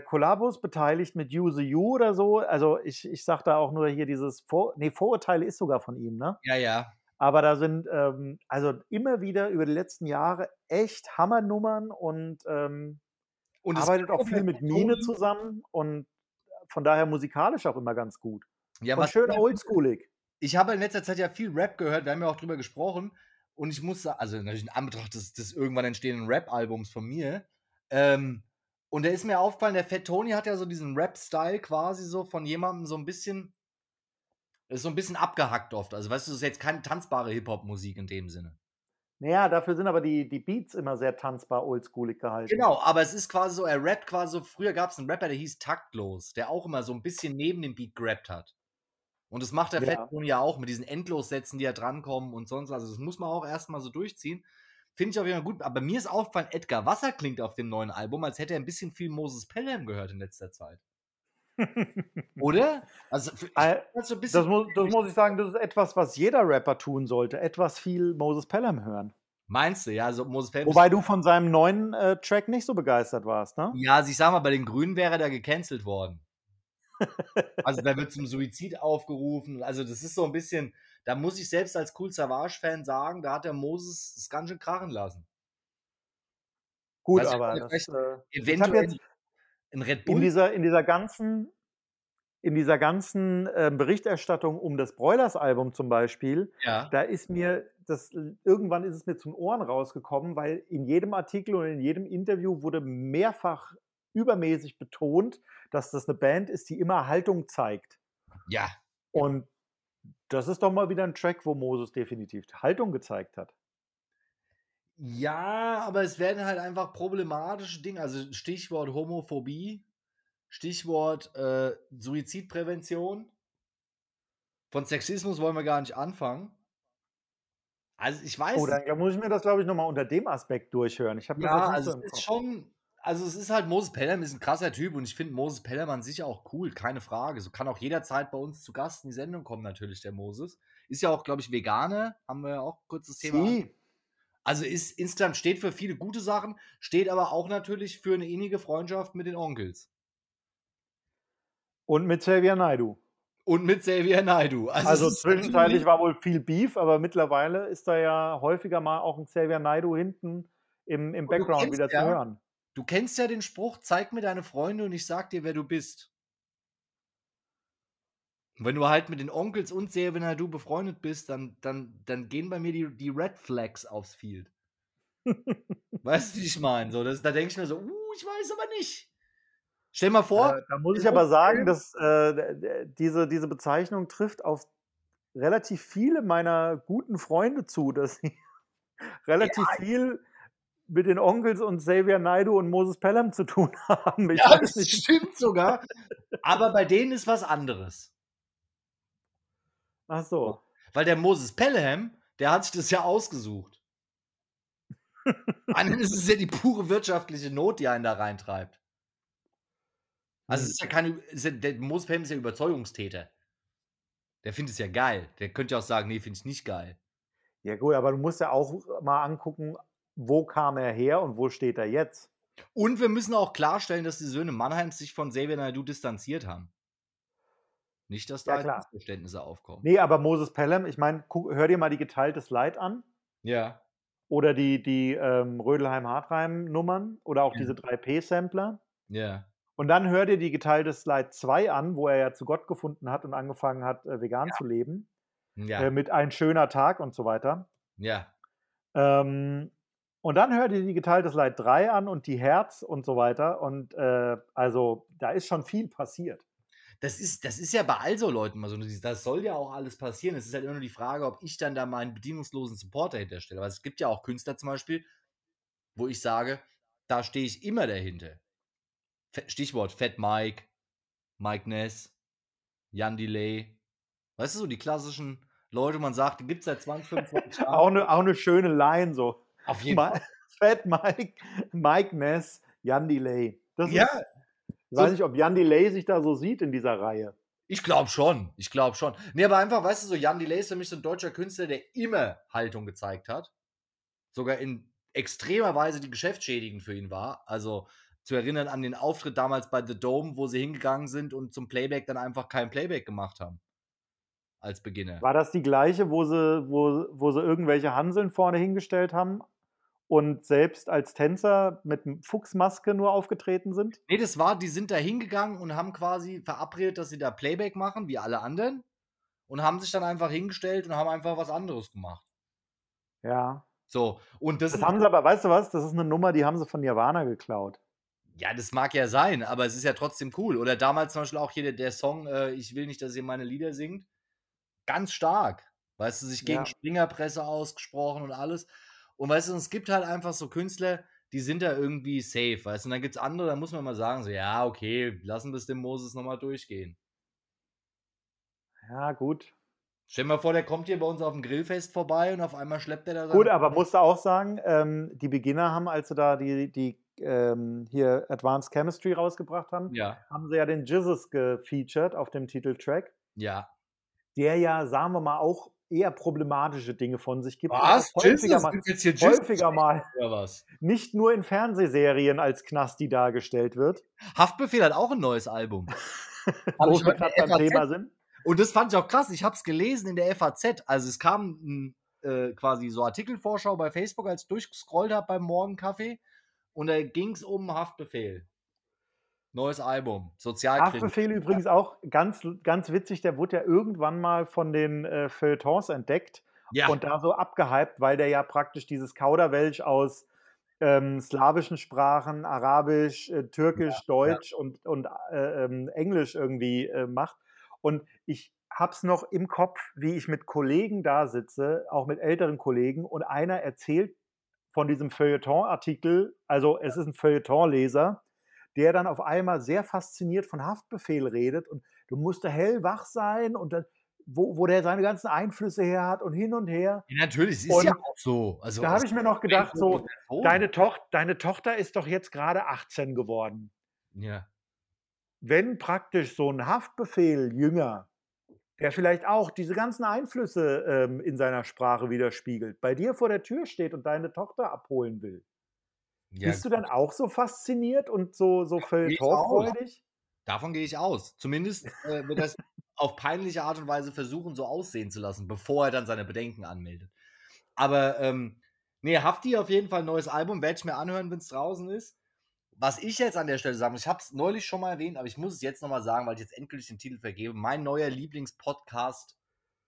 beteiligt mit Use You oder so. Also ich, ich sag da auch nur hier dieses Vor nee, Vorurteile ist sogar von ihm, ne? Ja, ja. Aber da sind ähm, also immer wieder über die letzten Jahre echt Hammernummern und, ähm, und arbeitet auch viel mit Mine zusammen und von daher musikalisch auch immer ganz gut. Ja, und was schön oldschoolig. Ich habe in letzter Zeit ja viel Rap gehört, wir haben ja auch drüber gesprochen. Und ich muss sagen, also natürlich in Anbetracht des, des irgendwann entstehenden Rap-Albums von mir, ähm, und da ist mir aufgefallen, der Fat Tony hat ja so diesen Rap-Style quasi so von jemandem so ein bisschen, ist so ein bisschen abgehackt oft. Also weißt du, das ist jetzt keine tanzbare Hip-Hop-Musik in dem Sinne. Naja, dafür sind aber die, die Beats immer sehr tanzbar, oldschoolig gehalten. Genau, aber es ist quasi so, er rappt quasi so, früher gab es einen Rapper, der hieß Taktlos, der auch immer so ein bisschen neben dem Beat gerappt hat. Und das macht der ja. Fat Tony ja auch mit diesen Endlossätzen, die ja drankommen und sonst. Also das muss man auch erstmal so durchziehen. Finde ich auf jeden Fall gut. Aber mir ist aufgefallen, Edgar Wasser klingt auf dem neuen Album, als hätte er ein bisschen viel Moses Pelham gehört in letzter Zeit. Oder? Also, so das, muss, das muss ich sagen, das ist etwas, was jeder Rapper tun sollte. Etwas viel Moses Pelham hören. Meinst du, ja, also Moses Pelham. Wobei du von seinem neuen äh, Track nicht so begeistert warst, ne? Ja, also ich sag mal, bei den Grünen wäre der gecancelt worden. also da wird zum Suizid aufgerufen. Also das ist so ein bisschen, da muss ich selbst als Cool Savage-Fan sagen, da hat der Moses es ganz schön krachen lassen. Gut, also, aber das, äh, eventuell jetzt in Red Bull. In dieser, in dieser ganzen, in dieser ganzen äh, Berichterstattung um das Broilers-Album zum Beispiel, ja. da ist mir das, irgendwann ist es mir zum Ohren rausgekommen, weil in jedem Artikel und in jedem Interview wurde mehrfach übermäßig betont, dass das eine Band ist, die immer Haltung zeigt. Ja. Und das ist doch mal wieder ein Track, wo Moses definitiv Haltung gezeigt hat. Ja, aber es werden halt einfach problematische Dinge, also Stichwort Homophobie, Stichwort äh, Suizidprävention. Von Sexismus wollen wir gar nicht anfangen. Also ich weiß. Oh, dann muss ich mir das, glaube ich, nochmal unter dem Aspekt durchhören. Ich habe ja, also so es ist schon, also es ist halt Moses Pelham ist ein krasser Typ und ich finde Moses Pelham an sich auch cool, keine Frage. So kann auch jederzeit bei uns zu Gast in die Sendung kommen, natürlich der Moses. Ist ja auch, glaube ich, Veganer, haben wir ja auch kurz das Thema. Sie. Also ist Instant steht für viele gute Sachen, steht aber auch natürlich für eine innige Freundschaft mit den Onkels. Und mit Xavier Naidu. Und mit Xavier Naidu. Also, also zwischenzeitlich war wohl viel Beef, aber mittlerweile ist da ja häufiger mal auch ein Xavier Naidu hinten im, im Background wieder ja, zu hören. Du kennst ja den Spruch, zeig mir deine Freunde und ich sag dir, wer du bist. wenn du halt mit den Onkels und Xavier Naidu befreundet bist, dann, dann, dann gehen bei mir die, die Red Flags aufs Field. weißt du, wie ich meine? So, da denke ich mir so, uh, ich weiß aber nicht. Stell mal vor. Äh, da muss ich aber sagen, dass äh, diese, diese Bezeichnung trifft auf relativ viele meiner guten Freunde zu, dass sie relativ ja. viel mit den Onkels und Xavier Naidu und Moses Pelham zu tun haben. Ich ja, das nicht. stimmt sogar. Aber bei denen ist was anderes. Ach so. Weil der Moses Pelham, der hat sich das ja ausgesucht. Anderen ist es ja die pure wirtschaftliche Not, die einen da reintreibt. Also, es ist ja keine. Ist ja, der Moses Pelham ist ja Überzeugungstäter. Der findet es ja geil. Der könnte ja auch sagen: Nee, finde ich nicht geil. Ja, gut, aber du musst ja auch mal angucken, wo kam er her und wo steht er jetzt. Und wir müssen auch klarstellen, dass die Söhne Mannheims sich von Xavier Naidoo distanziert haben. Nicht, dass da ja, Missverständnisse aufkommen. Nee, aber Moses Pelham, ich meine, hör dir mal die geteiltes Leid an. Ja. Oder die, die ähm, Rödelheim-Hartheim-Nummern oder auch ja. diese 3P-Sampler. Ja. Und dann hör dir die geteilte Slide 2 an, wo er ja zu Gott gefunden hat und angefangen hat, äh, vegan ja. zu leben. Ja. Äh, mit ein schöner Tag und so weiter. Ja. Ähm, und dann hör dir die geteilte Slide 3 an und die Herz und so weiter. Und äh, also da ist schon viel passiert. Das ist, das ist ja bei all so Leuten mal so. Das soll ja auch alles passieren. Es ist halt immer nur die Frage, ob ich dann da meinen bedienungslosen Supporter hinterstelle. Weil es gibt ja auch Künstler zum Beispiel, wo ich sage, da stehe ich immer dahinter. Stichwort Fat Mike, Mike Ness, Jan Delay. Weißt du, so die klassischen Leute, man sagt, die gibt es seit 20, 25 Jahren. auch, eine, auch eine schöne Line so. Auf jeden Fall. Fat Mike, Mike Ness, Jan Delay. Das ja. Ist, ich weiß nicht, ob Jan Delay sich da so sieht in dieser Reihe. Ich glaube schon. Ich glaube schon. Nee, aber einfach, weißt du, so Jan Delay ist für mich so ein deutscher Künstler, der immer Haltung gezeigt hat. Sogar in extremer Weise, die geschäftsschädigend für ihn war. Also zu erinnern an den Auftritt damals bei The Dome, wo sie hingegangen sind und zum Playback dann einfach kein Playback gemacht haben. Als Beginner. War das die gleiche, wo sie, wo, wo sie irgendwelche Hanseln vorne hingestellt haben und selbst als Tänzer mit Fuchsmaske nur aufgetreten sind? Nee, das war, die sind da hingegangen und haben quasi verabredet, dass sie da Playback machen, wie alle anderen. Und haben sich dann einfach hingestellt und haben einfach was anderes gemacht. Ja. So, und das. Das haben sie aber, weißt du was? Das ist eine Nummer, die haben sie von Nirvana geklaut. Ja, das mag ja sein, aber es ist ja trotzdem cool. Oder damals zum Beispiel auch hier der, der Song äh, Ich will nicht, dass ihr meine Lieder singt. Ganz stark. Weißt du, sich gegen ja. Springerpresse ausgesprochen und alles. Und weißt du, es gibt halt einfach so Künstler, die sind da irgendwie safe, weißt du. Und dann gibt es andere, da muss man mal sagen, so, ja, okay, lassen wir es dem Moses nochmal durchgehen. Ja, gut. Stell dir mal vor, der kommt hier bei uns auf dem Grillfest vorbei und auf einmal schleppt er da. Gut, aber musst du auch sagen, ähm, die Beginner haben, als sie da die, die ähm, hier Advanced Chemistry rausgebracht haben, ja. haben sie ja den Jizzes gefeatured auf dem Titeltrack. Ja. Der ja, sagen wir mal, auch eher problematische Dinge von sich gibt. Was? Häufiger, mal, häufiger mal. was? Nicht nur in Fernsehserien als Knasti dargestellt wird. Haftbefehl hat auch ein neues Album. Wo wir gerade beim Thema sind. Und das fand ich auch krass. Ich habe es gelesen in der FAZ. Also es kam ein, äh, quasi so Artikelvorschau bei Facebook, als ich durchgescrollt habe beim Morgenkaffee. Und da ging es um Haftbefehl. Neues Album, Sozialkritik. Haftbefehl übrigens auch ganz, ganz witzig, der wurde ja irgendwann mal von den äh, Feuilletons entdeckt ja. und da so abgehypt, weil der ja praktisch dieses Kauderwelsch aus ähm, slawischen Sprachen, Arabisch, äh, Türkisch, ja, Deutsch ja. und, und äh, ähm, Englisch irgendwie äh, macht. Und ich habe es noch im Kopf, wie ich mit Kollegen da sitze, auch mit älteren Kollegen, und einer erzählt von diesem Feuilleton-Artikel, also es ist ein Feuilleton-Leser, der dann auf einmal sehr fasziniert von Haftbefehl redet und du musst da hellwach sein und dann, wo, wo der seine ganzen Einflüsse her hat und hin und her. Ja, natürlich, es ist und ja auch so. Also, da habe ich mir noch gedacht, so, deine, Toch deine Tochter ist doch jetzt gerade 18 geworden. Ja. Wenn praktisch so ein Haftbefehl jünger, der vielleicht auch diese ganzen Einflüsse ähm, in seiner Sprache widerspiegelt, bei dir vor der Tür steht und deine Tochter abholen will, ja, Bist du dann auch so fasziniert und so, so feuilletonfreudig? Davon gehe ich aus. Zumindest äh, wird das auf peinliche Art und Weise versuchen, so aussehen zu lassen, bevor er dann seine Bedenken anmeldet. Aber ähm, nee, Hafti auf jeden Fall ein neues Album, werde ich mir anhören, wenn es draußen ist. Was ich jetzt an der Stelle sagen muss, ich habe es neulich schon mal erwähnt, aber ich muss es jetzt nochmal sagen, weil ich jetzt endgültig den Titel vergebe. Mein neuer Lieblingspodcast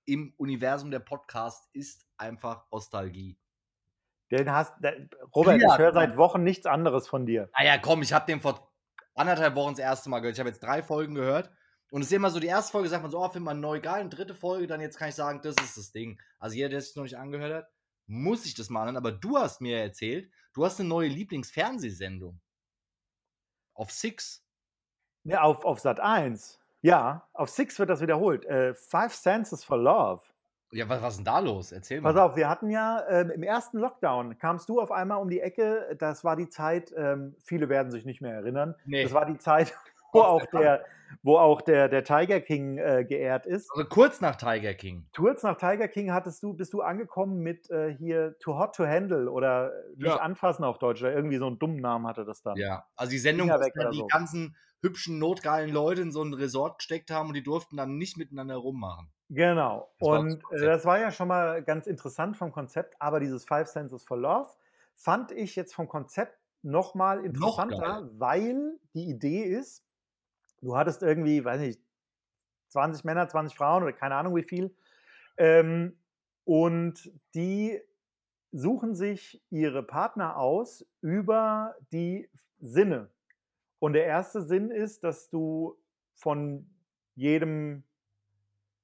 im Universum der Podcast ist einfach Nostalgie. Den hast, Robert, ja, ich höre seit Wochen nichts anderes von dir. Ah ja, komm, ich habe den vor anderthalb Wochen das erste Mal gehört. Ich habe jetzt drei Folgen gehört. Und es ist immer so, die erste Folge sagt man so, oh, findet man neu geil. Und dritte Folge, dann jetzt kann ich sagen, das ist das Ding. Also jeder, der es noch nicht angehört hat, muss sich das mal anhören. Aber du hast mir erzählt, du hast eine neue Lieblingsfernsehsendung. Auf Six. Ja, auf, auf Sat 1. Ja, auf Six wird das wiederholt. Äh, Five Senses for Love. Ja, was, was ist denn da los? Erzähl mal. Pass auf, wir hatten ja äh, im ersten Lockdown, kamst du auf einmal um die Ecke, das war die Zeit, ähm, viele werden sich nicht mehr erinnern, nee. das war die Zeit, wo auch der, wo auch der, der Tiger King äh, geehrt ist. Also kurz nach Tiger King. Kurz nach Tiger King hattest du, bist du angekommen mit äh, hier Too Hot to Handle oder nicht ja. anfassen auf Deutsch, oder irgendwie so einen dummen Namen hatte das dann. Ja, also die Sendung, die so. ganzen hübschen, notgeilen Leute in so ein Resort gesteckt haben und die durften dann nicht miteinander rummachen. Genau. Das und das, äh, das war ja schon mal ganz interessant vom Konzept, aber dieses Five Senses for Love fand ich jetzt vom Konzept noch mal interessanter, noch weil die Idee ist, du hattest irgendwie, weiß nicht, 20 Männer, 20 Frauen oder keine Ahnung wie viel, ähm, und die suchen sich ihre Partner aus über die Sinne. Und der erste Sinn ist, dass du von jedem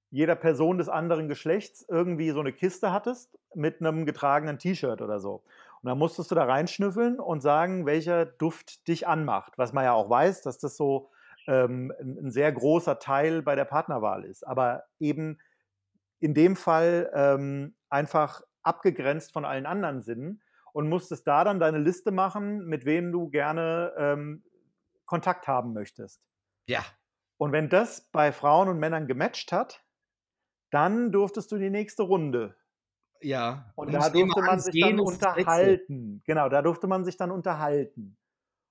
jeder Person des anderen Geschlechts irgendwie so eine Kiste hattest mit einem getragenen T-Shirt oder so. Und dann musstest du da reinschnüffeln und sagen, welcher Duft dich anmacht. Was man ja auch weiß, dass das so ähm, ein, sehr großer Teil bei der Partnerwahl ist. Aber eben in dem Fall ähm, einfach abgegrenzt von allen anderen Sinnen und musstest da dann deine Liste machen, mit wem du gerne ähm, Kontakt haben möchtest. Ja. Und wenn das bei Frauen und Männern gematcht hat, dann durftest du die nächste Runde. Ja. Und da durfte man sich dann unterhalten. Genau, da durfte man sich dann unterhalten.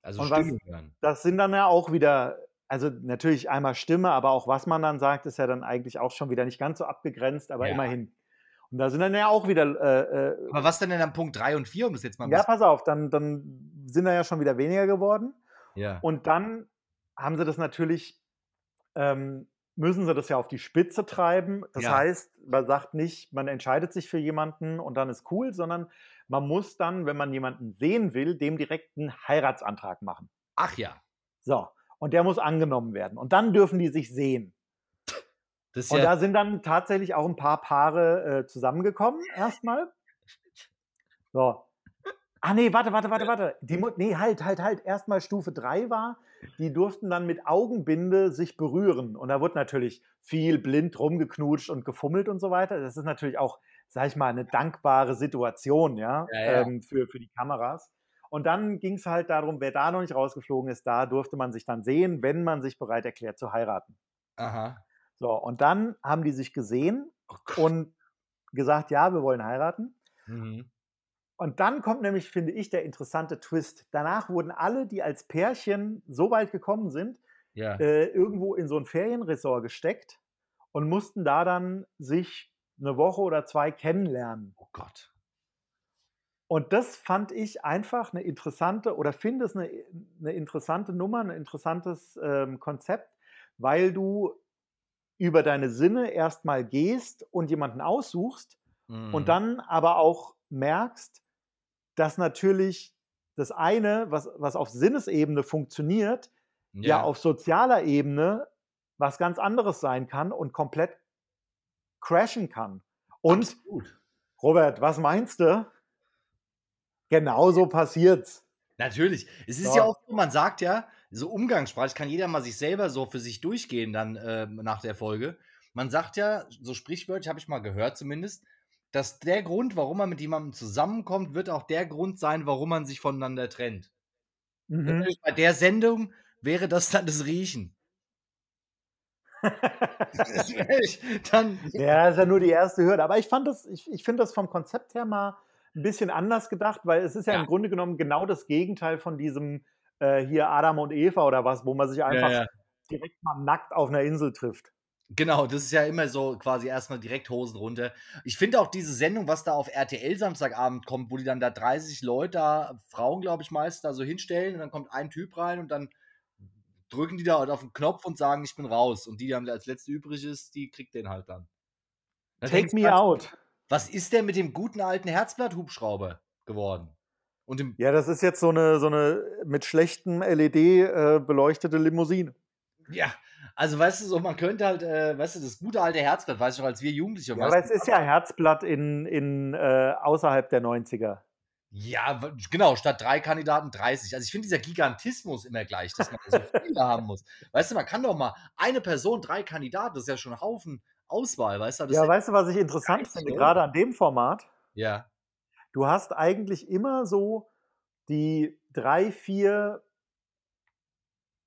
Also und Stimmen was, hören. Das sind dann ja auch wieder, also natürlich einmal Stimme, aber auch was man dann sagt, ist ja dann eigentlich auch schon wieder nicht ganz so abgegrenzt, aber ja. immerhin. Und da sind dann ja auch wieder. Äh, äh, aber was denn denn am Punkt 3 und 4, um das jetzt mal Ja, pass auf, dann, dann sind da ja schon wieder weniger geworden. Ja. Und dann haben sie das natürlich ähm, müssen sie das ja auf die Spitze treiben. Das ja. heißt, man sagt nicht, man entscheidet sich für jemanden und dann ist cool, sondern man muss dann, wenn man jemanden sehen will, dem direkt einen Heiratsantrag machen. Ach ja. So, und der muss angenommen werden. Und dann dürfen die sich sehen. und ja da sind dann tatsächlich auch ein paar Paare äh, zusammengekommen, erstmal. So. Ah, nee, warte, warte, warte, warte. Die, nee, halt, halt, halt. Erstmal Stufe 3 war, die durften dann mit Augenbinde sich berühren. Und da wurde natürlich viel blind rumgeknutscht und gefummelt und so weiter. Das ist natürlich auch, sag ich mal, eine dankbare Situation, ja, ja, ja. Ähm, für, für die Kameras. Und dann ging es halt darum, wer da noch nicht rausgeflogen ist, da durfte man sich dann sehen, wenn man sich bereit erklärt zu heiraten. Aha. So, und dann haben die sich gesehen oh und gesagt, ja, wir wollen heiraten. Mhm. Und dann kommt nämlich, finde ich, der interessante Twist. Danach wurden alle, die als Pärchen so weit gekommen sind, ja. äh, irgendwo in so ein Ferienresort gesteckt und mussten da dann sich eine Woche oder zwei kennenlernen. Oh Gott. Und das fand ich einfach eine interessante oder finde es eine, eine interessante Nummer, ein interessantes ähm, Konzept, weil du über deine Sinne erstmal gehst und jemanden aussuchst mhm. und dann aber auch merkst, dass natürlich das eine, was, was auf Sinnesebene funktioniert, ja. ja auf sozialer Ebene was ganz anderes sein kann und komplett crashen kann. Und Absolut. Robert, was meinst du? Genauso passiert's. Natürlich. Es ist ja. ja auch so, man sagt ja, so Umgangssprache, kann jeder mal sich selber so für sich durchgehen dann äh, nach der Folge. Man sagt ja, so sprichwörtlich habe ich mal gehört zumindest, dass der Grund, warum man mit jemandem zusammenkommt, wird auch der Grund sein, warum man sich voneinander trennt. Mhm. Bei der Sendung wäre das dann das Riechen. das ich dann ja, ist ja nur die erste Hürde. Aber ich fand das, ich, ich finde das vom Konzept her mal ein bisschen anders gedacht, weil es ist ja, ja. im Grunde genommen genau das Gegenteil von diesem äh, hier Adam und Eva oder was, wo man sich einfach ja, ja. direkt mal nackt auf einer Insel trifft. Genau, das ist ja immer so quasi erstmal direkt Hosen runter. Ich finde auch diese Sendung, was da auf RTL Samstagabend kommt, wo die dann da 30 Leute, Frauen glaube ich meist, da so hinstellen und dann kommt ein Typ rein und dann drücken die da halt auf den Knopf und sagen, ich bin raus. Und die, die als letzte übrig ist, die kriegt den halt dann. dann Take me out. Was ist denn mit dem guten alten Herzblatt-Hubschrauber geworden? Und ja, das ist jetzt so eine, so eine mit schlechtem LED äh, beleuchtete Limousine. Ja, also, weißt du, so, man könnte halt, äh, weißt du, das gute alte Herzblatt, weißt du noch, als wir Jugendliche waren. Ja, aber es ist ja Herzblatt in, in äh, außerhalb der 90er. Ja, genau, statt drei Kandidaten 30. Also ich finde dieser Gigantismus immer gleich, dass man so viele haben muss. Weißt du, man kann doch mal eine Person, drei Kandidaten, das ist ja schon ein Haufen Auswahl, weißt du? ja, weißt du, was ich interessant finde, gerade an dem Format? Ja. Du hast eigentlich immer so die drei, vier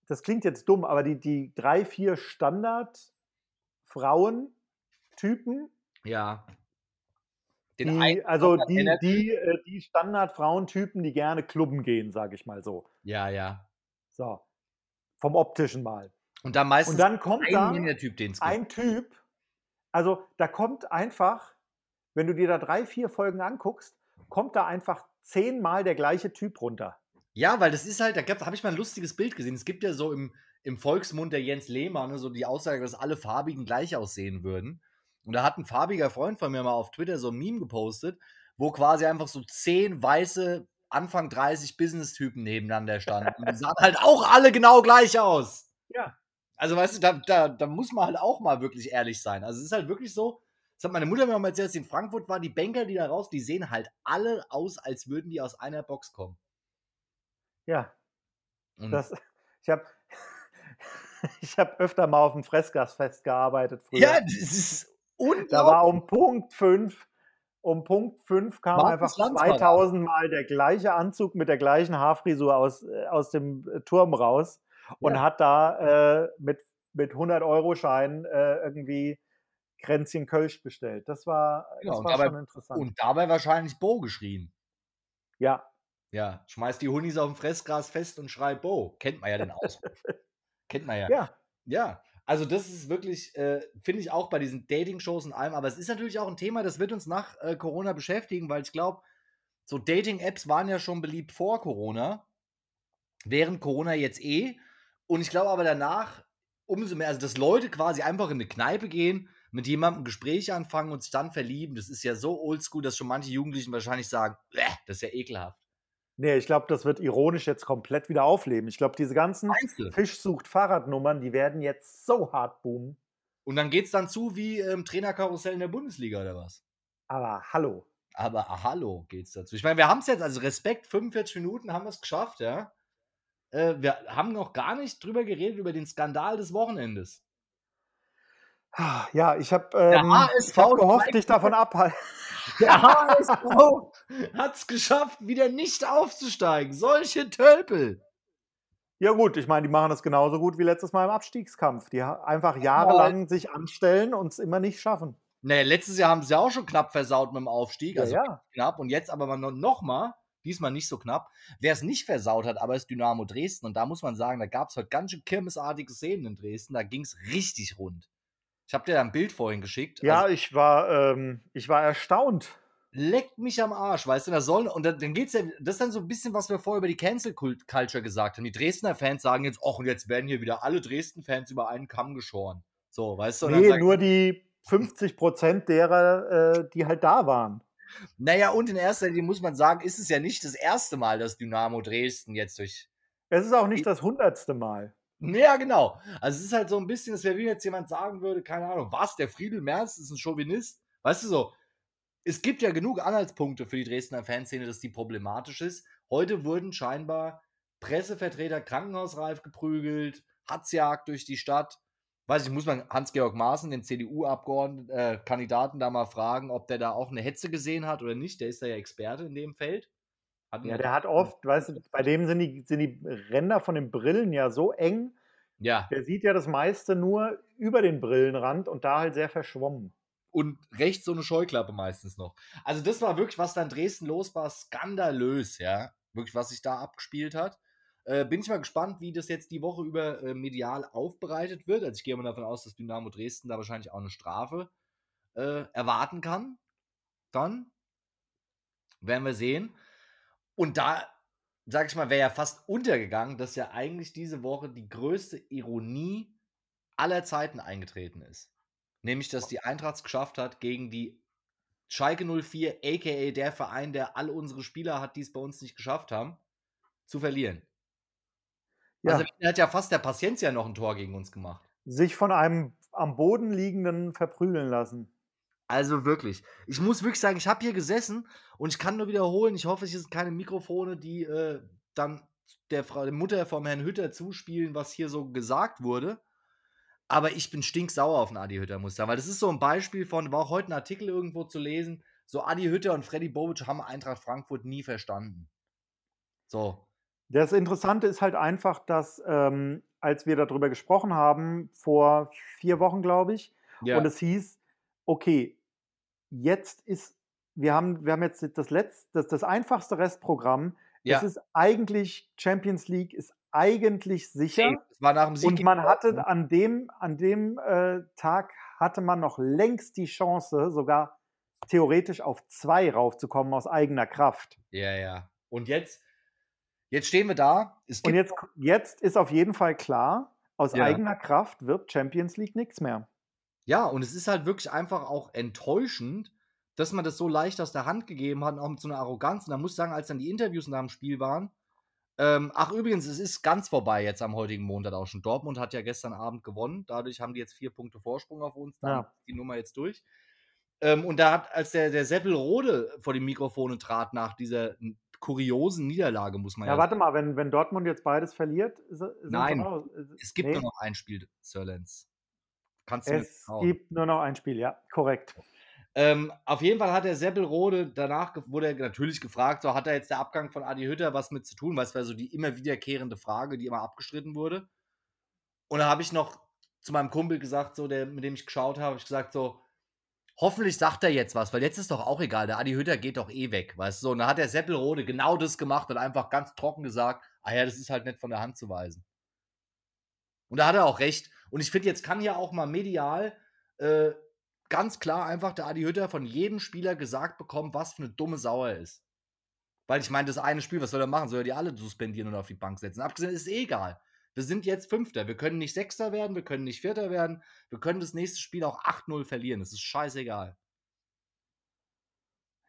das klingt jetzt dumm, aber die, die drei, vier Standard-Frauentypen. Ja. Die, also die, die, äh, die Standard-Frauentypen, die gerne klubben gehen, sage ich mal so. Ja, ja. So. Vom optischen mal. Und dann meistens Und dann kommt ein da Typ, ein Typ, also da kommt einfach, wenn du dir da drei, vier Folgen anguckst, kommt da einfach zehnmal der gleiche Typ runter. Ja, weil das ist halt, da habe ich mal ein lustiges Bild gesehen. Es gibt ja so im, im Volksmund der Jens Lehmann ne, so die Aussage, dass alle Farbigen gleich aussehen würden. Und da hat ein farbiger Freund von mir mal auf Twitter so ein Meme gepostet, wo quasi einfach so zehn weiße Anfang 30 Business-Typen nebeneinander standen. Und die sahen halt auch alle genau gleich aus. Ja. Also, weißt du, da, da, da muss man halt auch mal wirklich ehrlich sein. Also, es ist halt wirklich so, das hat meine Mutter mir mal erzählt, als sie in Frankfurt war, die Banker, die da raus, die sehen halt alle aus, als würden die aus einer Box kommen. Ja. Und das, ich habe ich hab öfter mal auf dem Fressgasfest gearbeitet früher. Ja, das ist unglaublich. Da war um Punkt 5, um Punkt 5 kam Markus einfach 2000 Mal der gleiche Anzug mit der gleichen Haarfrisur aus, äh, aus dem äh, Turm raus und ja. hat da äh, mit, mit 100-Euro-Scheinen äh, irgendwie Kränzchen Kölsch bestellt. Das war, ja, das war dabei, schon interessant. Und dabei wahrscheinlich Bo geschrien. Ja, ja, schmeißt die Hunis auf dem Fressgras fest und schreit Bo. Kennt man ja den Ausruf. Kennt man ja. Ja. Ja. Also das ist wirklich, äh, finde ich auch bei diesen Dating-Shows und allem, aber es ist natürlich auch ein Thema, das wird uns nach äh, Corona beschäftigen, weil ich glaube, so Dating-Apps waren ja schon beliebt vor Corona, während Corona jetzt eh. Und ich glaube aber danach umso mehr, also dass Leute quasi einfach in eine Kneipe gehen, mit jemandem ein Gespräch anfangen und sich dann verlieben, das ist ja so oldschool, dass schon manche Jugendlichen wahrscheinlich sagen, das ist ja ekelhaft. Nee, ich glaube, das wird ironisch jetzt komplett wieder aufleben. Ich glaube, diese ganzen Fischsucht-Fahrradnummern, die werden jetzt so hart boomen. Und dann geht es dann zu wie im ähm, Trainerkarussell in der Bundesliga oder was? Aber hallo. Aber ah, hallo geht's dazu. Ich meine, wir haben es jetzt, also Respekt, 45 Minuten haben wir es geschafft, ja. Äh, wir haben noch gar nicht drüber geredet, über den Skandal des Wochenendes. Ja, ich habe ähm, hab gehofft, dich davon abhalten. Der HSV hat es geschafft, wieder nicht aufzusteigen. Solche Tölpel. Ja gut, ich meine, die machen das genauso gut wie letztes Mal im Abstiegskampf. Die einfach jahrelang sich anstellen und es immer nicht schaffen. Naja, letztes Jahr haben sie ja auch schon knapp versaut mit dem Aufstieg. Also ja, ja. knapp. Und jetzt aber noch mal, diesmal nicht so knapp. Wer es nicht versaut hat, aber ist Dynamo Dresden. Und da muss man sagen, da gab es heute ganz schön kirmesartige Szenen in Dresden. Da ging es richtig rund. Ich habe dir ein Bild vorhin geschickt. Ja, also, ich, war, ähm, ich war erstaunt. Leckt mich am Arsch, weißt du, da sollen, und dann, dann geht's ja, das ist dann so ein bisschen, was wir vorher über die Cancel Culture gesagt haben. Die Dresdner Fans sagen jetzt, ach, und jetzt werden hier wieder alle Dresden-Fans über einen Kamm geschoren. So, weißt du? Nee, nur die 50 Prozent derer, äh, die halt da waren. Naja, und in erster Linie muss man sagen, ist es ja nicht das erste Mal, dass Dynamo Dresden jetzt durch. Es ist auch nicht das hundertste Mal. Ja, genau. Also es ist halt so ein bisschen, das wäre wie jetzt jemand sagen würde, keine Ahnung, was, der Friedel Merz ist ein Chauvinist. Weißt du so, es gibt ja genug Anhaltspunkte für die Dresdner Fanszene, dass die problematisch ist. Heute wurden scheinbar Pressevertreter krankenhausreif geprügelt, Hatzjagd durch die Stadt. Weiß ich, muss man Hans-Georg Maaßen, den CDU-Abgeordneten-Kandidaten, äh, da mal fragen, ob der da auch eine Hetze gesehen hat oder nicht. Der ist da ja Experte in dem Feld. Hat ja, der hat oft, weißt du, bei dem sind die, sind die Ränder von den Brillen ja so eng. Ja. Der sieht ja das meiste nur über den Brillenrand und da halt sehr verschwommen und rechts so eine Scheuklappe meistens noch. Also das war wirklich, was da in Dresden los war, skandalös, ja. Wirklich, was sich da abgespielt hat. Äh, bin ich mal gespannt, wie das jetzt die Woche über äh, medial aufbereitet wird. Also ich gehe mal davon aus, dass Dynamo Dresden da wahrscheinlich auch eine Strafe äh, erwarten kann. Dann werden wir sehen. Und da, sag ich mal, wäre ja fast untergegangen, dass ja eigentlich diese Woche die größte Ironie aller Zeiten eingetreten ist. Nämlich, dass die Eintracht es geschafft hat, gegen die Schalke 04, aka der Verein, der all unsere Spieler hat, die es bei uns nicht geschafft haben, zu verlieren. Ja. Also er hat ja fast der Patienz ja noch ein Tor gegen uns gemacht. Sich von einem am Boden liegenden verprügeln lassen. Also wirklich. Ich muss wirklich sagen, ich habe hier gesessen und ich kann nur wiederholen, ich hoffe, es sind keine Mikrofone, die äh, dann der, Frau, der Mutter vom Herrn Hütter zuspielen, was hier so gesagt wurde. Aber ich bin stinksauer auf den Adi Hütter, muss ich sagen. Weil das ist so ein Beispiel von, war auch heute ein Artikel irgendwo zu lesen, so Adi Hütter und Freddy Bobic haben Eintracht Frankfurt nie verstanden. So. Das Interessante ist halt einfach, dass ähm, als wir darüber gesprochen haben, vor vier Wochen, glaube ich, ja. und es hieß, okay, jetzt ist, wir haben, wir haben jetzt das letzte, das, das einfachste Restprogramm, ja. das ist eigentlich Champions League, ist eigentlich sicher. Es war nach dem Sieg und man hatte an dem, an dem äh, Tag hatte man noch längst die Chance, sogar theoretisch auf zwei raufzukommen aus eigener Kraft. Ja, ja. Und jetzt, jetzt stehen wir da. und jetzt, jetzt ist auf jeden Fall klar, aus ja. eigener Kraft wird Champions League nichts mehr. Ja, und es ist halt wirklich einfach auch enttäuschend, dass man das so leicht aus der Hand gegeben hat, auch mit so einer Arroganz. Und da muss ich sagen, als dann die Interviews nach dem Spiel waren, ähm, ach, übrigens, es ist ganz vorbei jetzt am heutigen Montag auch schon. Dortmund hat ja gestern Abend gewonnen. Dadurch haben die jetzt vier Punkte Vorsprung auf uns. Dann ja. die Nummer jetzt durch. Ähm, und da hat, als der, der Seppel Rode vor die Mikrofone trat nach dieser kuriosen Niederlage, muss man ja. Ja, warte mal, wenn, wenn Dortmund jetzt beides verliert, ist, Nein, es gibt nee. nur noch ein Spiel, Sir Lenz. Kannst du es gibt nur noch ein Spiel, ja, korrekt. Ähm, auf jeden Fall hat der Seppelrode danach wurde er natürlich gefragt, so hat er jetzt der Abgang von Adi Hütter was mit zu tun, weil es war so die immer wiederkehrende Frage, die immer abgestritten wurde. Und da habe ich noch zu meinem Kumpel gesagt, so der, mit dem ich geschaut habe, ich gesagt so, hoffentlich sagt er jetzt was, weil jetzt ist doch auch egal, der Adi Hütter geht doch eh weg, weißt du. So, und da hat der Seppelrode genau das gemacht und einfach ganz trocken gesagt, ah ja, das ist halt nicht von der Hand zu weisen. Und da hat er auch recht. Und ich finde, jetzt kann ja auch mal medial äh, ganz klar einfach der Adi Hütter von jedem Spieler gesagt bekommen, was für eine dumme Sau er ist. Weil ich meine, das eine Spiel, was soll er machen? Soll er die alle suspendieren und auf die Bank setzen? Abgesehen ist eh egal. Wir sind jetzt Fünfter. Wir können nicht Sechster werden, wir können nicht Vierter werden. Wir können das nächste Spiel auch 8-0 verlieren. Das ist scheißegal.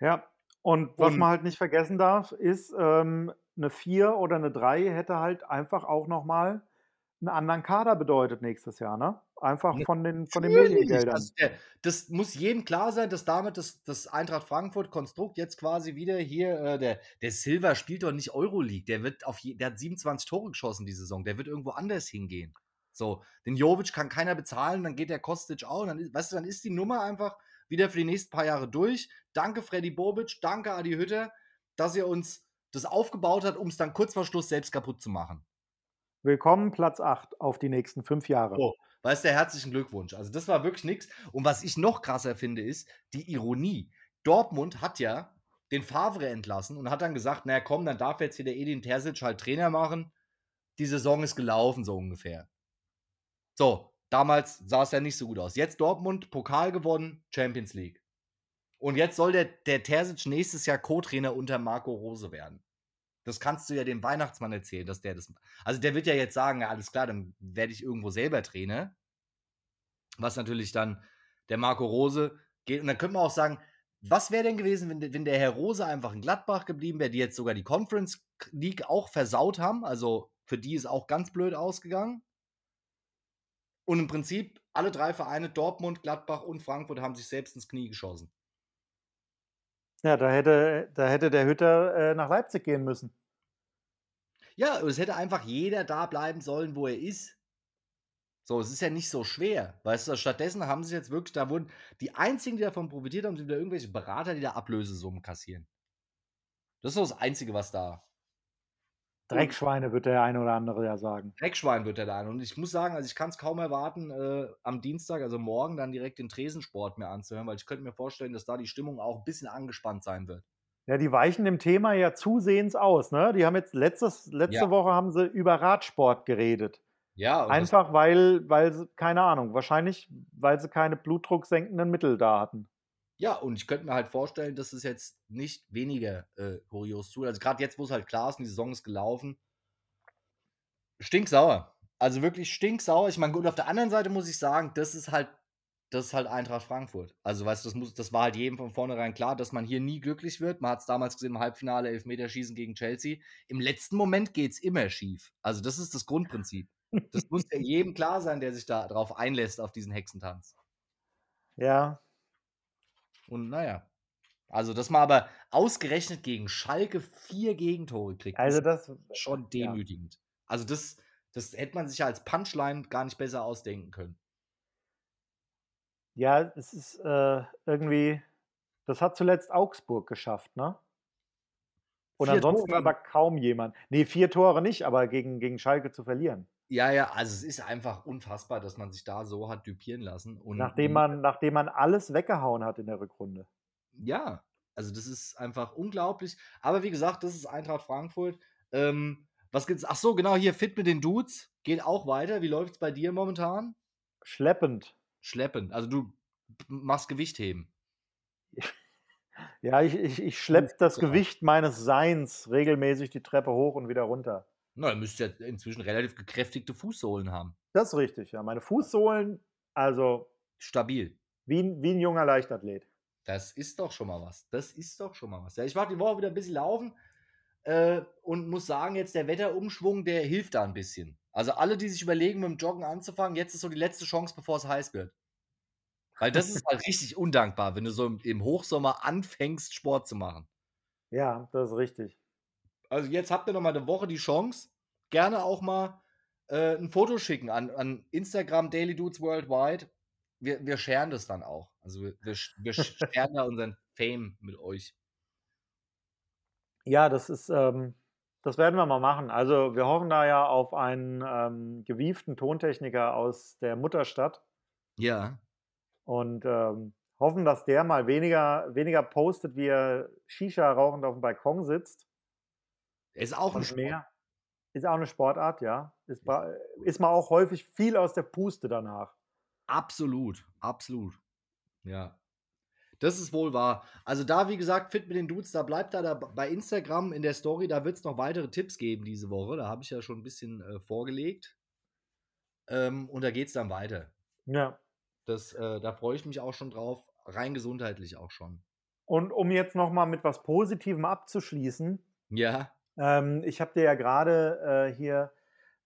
Ja, und was und, man halt nicht vergessen darf, ist, ähm, eine 4 oder eine 3 hätte halt einfach auch nochmal einen anderen Kader bedeutet nächstes Jahr, ne? Einfach von den, von den Mediengeldern. Das, das, muss jedem klar sein, dass damit das, das Eintracht Frankfurt-Konstrukt jetzt quasi wieder hier, äh, der, der Silver spielt doch nicht Euroleague, der wird auf je, der hat 27 Tore geschossen die Saison, der wird irgendwo anders hingehen. So, den Jovic kann keiner bezahlen, dann geht der Kostic auch, dann ist, weißt du, dann ist die Nummer einfach wieder für die nächsten paar Jahre durch. Danke Freddy Bobic, danke Adi Hütter, dass ihr uns das aufgebaut hat, um es dann kurz vor Schluss selbst kaputt zu machen. Willkommen, Platz 8 auf die nächsten fünf Jahre. So, Weißt du, herzlichen Glückwunsch. Also das war wirklich nichts. Und was ich noch krasser finde, ist die Ironie. Dortmund hat ja den Favre entlassen und hat dann gesagt, naja komm, dann darf jetzt hier der Edin Terzic halt Trainer machen. Die Saison ist gelaufen, so ungefähr. So, damals sah es ja nicht so gut aus. Jetzt Dortmund, Pokal gewonnen, Champions League. Und jetzt soll der, der Terzic nächstes Jahr Co-Trainer unter Marco Rose werden. Das kannst du ja dem Weihnachtsmann erzählen, dass der das. Also der wird ja jetzt sagen, ja, alles klar, dann werde ich irgendwo selber Trainer. Was natürlich dann der Marco Rose geht. Und dann könnte man auch sagen, was wäre denn gewesen, wenn, wenn der Herr Rose einfach in Gladbach geblieben wäre, die jetzt sogar die Conference League auch versaut haben? Also für die ist auch ganz blöd ausgegangen. Und im Prinzip alle drei Vereine, Dortmund, Gladbach und Frankfurt, haben sich selbst ins Knie geschossen. Ja, da hätte, da hätte der Hütter äh, nach Leipzig gehen müssen. Ja, es hätte einfach jeder da bleiben sollen, wo er ist. So, es ist ja nicht so schwer. Weißt du, stattdessen haben sie jetzt wirklich, da wurden die einzigen, die davon profitiert haben, sind wieder irgendwelche Berater, die da Ablösesummen kassieren. Das ist so das Einzige, was da Dreckschweine wird der eine oder andere ja sagen. Dreckschwein wird der da. Und ich muss sagen, also ich kann es kaum erwarten, äh, am Dienstag, also morgen, dann direkt den Tresensport mir anzuhören, weil ich könnte mir vorstellen, dass da die Stimmung auch ein bisschen angespannt sein wird. Ja, die weichen dem Thema ja zusehends aus. Ne? Die haben jetzt letztes, letzte ja. Woche haben sie über Radsport geredet. Ja. Einfach weil, weil sie, keine Ahnung, wahrscheinlich, weil sie keine blutdrucksenkenden Mittel da hatten. Ja, und ich könnte mir halt vorstellen, dass es jetzt nicht weniger äh, kurios zu. Also gerade jetzt, wo es halt klar ist und die Saison ist gelaufen, stinksauer. Also wirklich stinksauer. Ich meine, gut, auf der anderen Seite muss ich sagen, das ist halt, das ist halt Eintracht Frankfurt. Also, weißt du, das, muss, das war halt jedem von vornherein klar, dass man hier nie glücklich wird. Man hat es damals gesehen im Halbfinale, Elfmeterschießen gegen Chelsea. Im letzten Moment geht es immer schief. Also, das ist das Grundprinzip. Das muss ja jedem klar sein, der sich da drauf einlässt, auf diesen Hexentanz. Ja, und naja. Also, dass man aber ausgerechnet gegen Schalke vier Gegentore kriegt, also das, ist schon demütigend. Ja. Also, das, das hätte man sich ja als Punchline gar nicht besser ausdenken können. Ja, es ist äh, irgendwie, das hat zuletzt Augsburg geschafft, ne? Und vier ansonsten Tore. aber kaum jemand. Nee, vier Tore nicht, aber gegen, gegen Schalke zu verlieren. Ja, ja, also es ist einfach unfassbar, dass man sich da so hat düpieren lassen. Und, nachdem, man, nachdem man alles weggehauen hat in der Rückrunde. Ja, also das ist einfach unglaublich. Aber wie gesagt, das ist Eintracht Frankfurt. Ähm, was gibt's? Ach so, genau hier, Fit mit den Dudes. Geht auch weiter. Wie läuft es bei dir momentan? Schleppend. Schleppend. Also du machst Gewichtheben. Ja, ich, ich, ich schleppe das Gewicht meines Seins regelmäßig die Treppe hoch und wieder runter. Na, ihr müsst ja inzwischen relativ gekräftigte Fußsohlen haben. Das ist richtig, ja. Meine Fußsohlen, also. Stabil. Wie, wie ein junger Leichtathlet. Das ist doch schon mal was. Das ist doch schon mal was. Ja, ich mache die Woche wieder ein bisschen laufen äh, und muss sagen, jetzt der Wetterumschwung, der hilft da ein bisschen. Also alle, die sich überlegen, mit dem Joggen anzufangen, jetzt ist so die letzte Chance, bevor es heiß wird. Weil das ist halt richtig undankbar, wenn du so im Hochsommer anfängst, Sport zu machen. Ja, das ist richtig. Also jetzt habt ihr noch mal eine Woche die Chance, gerne auch mal äh, ein Foto schicken an, an Instagram Daily Dudes Worldwide. Wir, wir scheren das dann auch. Also wir, wir, wir scheren da unseren Fame mit euch. Ja, das ist, ähm, das werden wir mal machen. Also wir hoffen da ja auf einen ähm, gewieften Tontechniker aus der Mutterstadt. Ja. Und ähm, hoffen, dass der mal weniger, weniger postet, wie er Shisha rauchend auf dem Balkon sitzt. Ist auch ein Sport. Ist auch eine Sportart, ja. Ist, ist man auch häufig viel aus der Puste danach. Absolut, absolut. Ja. Das ist wohl wahr. Also da, wie gesagt, fit mit den Dudes, da bleibt da, da bei Instagram in der Story, da wird es noch weitere Tipps geben diese Woche. Da habe ich ja schon ein bisschen äh, vorgelegt. Ähm, und da geht es dann weiter. Ja. Das, äh, da freue ich mich auch schon drauf, rein gesundheitlich auch schon. Und um jetzt nochmal mit was Positivem abzuschließen. Ja. Ähm, ich habe dir ja gerade äh, hier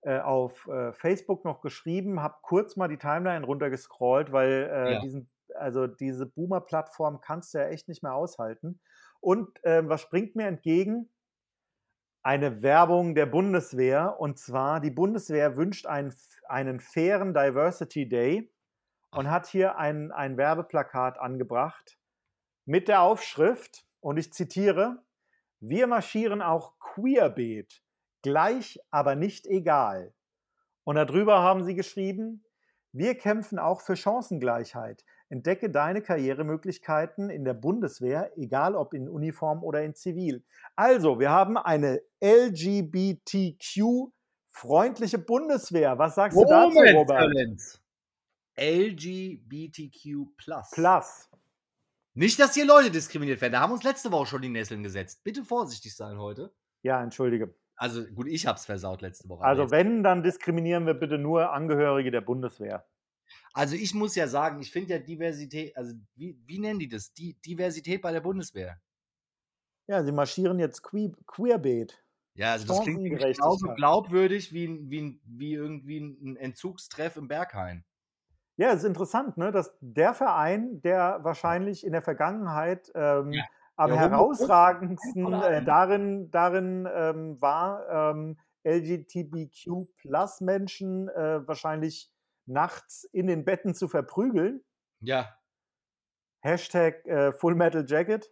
äh, auf äh, Facebook noch geschrieben, habe kurz mal die Timeline runtergescrollt, weil äh, ja. diesen, also diese Boomer-Plattform kannst du ja echt nicht mehr aushalten. Und ähm, was springt mir entgegen? Eine Werbung der Bundeswehr. Und zwar, die Bundeswehr wünscht einen, einen fairen Diversity Day und hat hier ein, ein Werbeplakat angebracht mit der Aufschrift, und ich zitiere, wir marschieren auch queerbeet, gleich, aber nicht egal. Und darüber haben sie geschrieben, Wir kämpfen auch für Chancengleichheit. Entdecke deine Karrieremöglichkeiten in der Bundeswehr, egal ob in Uniform oder in Zivil. Also, wir haben eine LGBTQ-freundliche Bundeswehr. Was sagst Moment, du dazu, Robert? LGBTQ+. Plus. Nicht, dass hier Leute diskriminiert werden. Da haben uns letzte Woche schon die Nesseln gesetzt. Bitte vorsichtig sein heute. Ja, entschuldige. Also gut, ich habe es versaut letzte Woche. Also wenn, dann diskriminieren wir bitte nur Angehörige der Bundeswehr. Also ich muss ja sagen, ich finde ja Diversität, also wie, wie nennen die das? Die Diversität bei der Bundeswehr. Ja, sie marschieren jetzt que queerbeet. Ja, also das klingt genauso glaubwürdig wie, wie, wie irgendwie ein Entzugstreff im Berghain. Ja, es ist interessant, ne, dass der Verein, der wahrscheinlich in der Vergangenheit ähm, ja. am ja, herausragendsten äh, darin, darin ähm, war, ähm, LGBTQ-Plus-Menschen äh, wahrscheinlich nachts in den Betten zu verprügeln. Ja. Hashtag äh, Full Metal Jacket.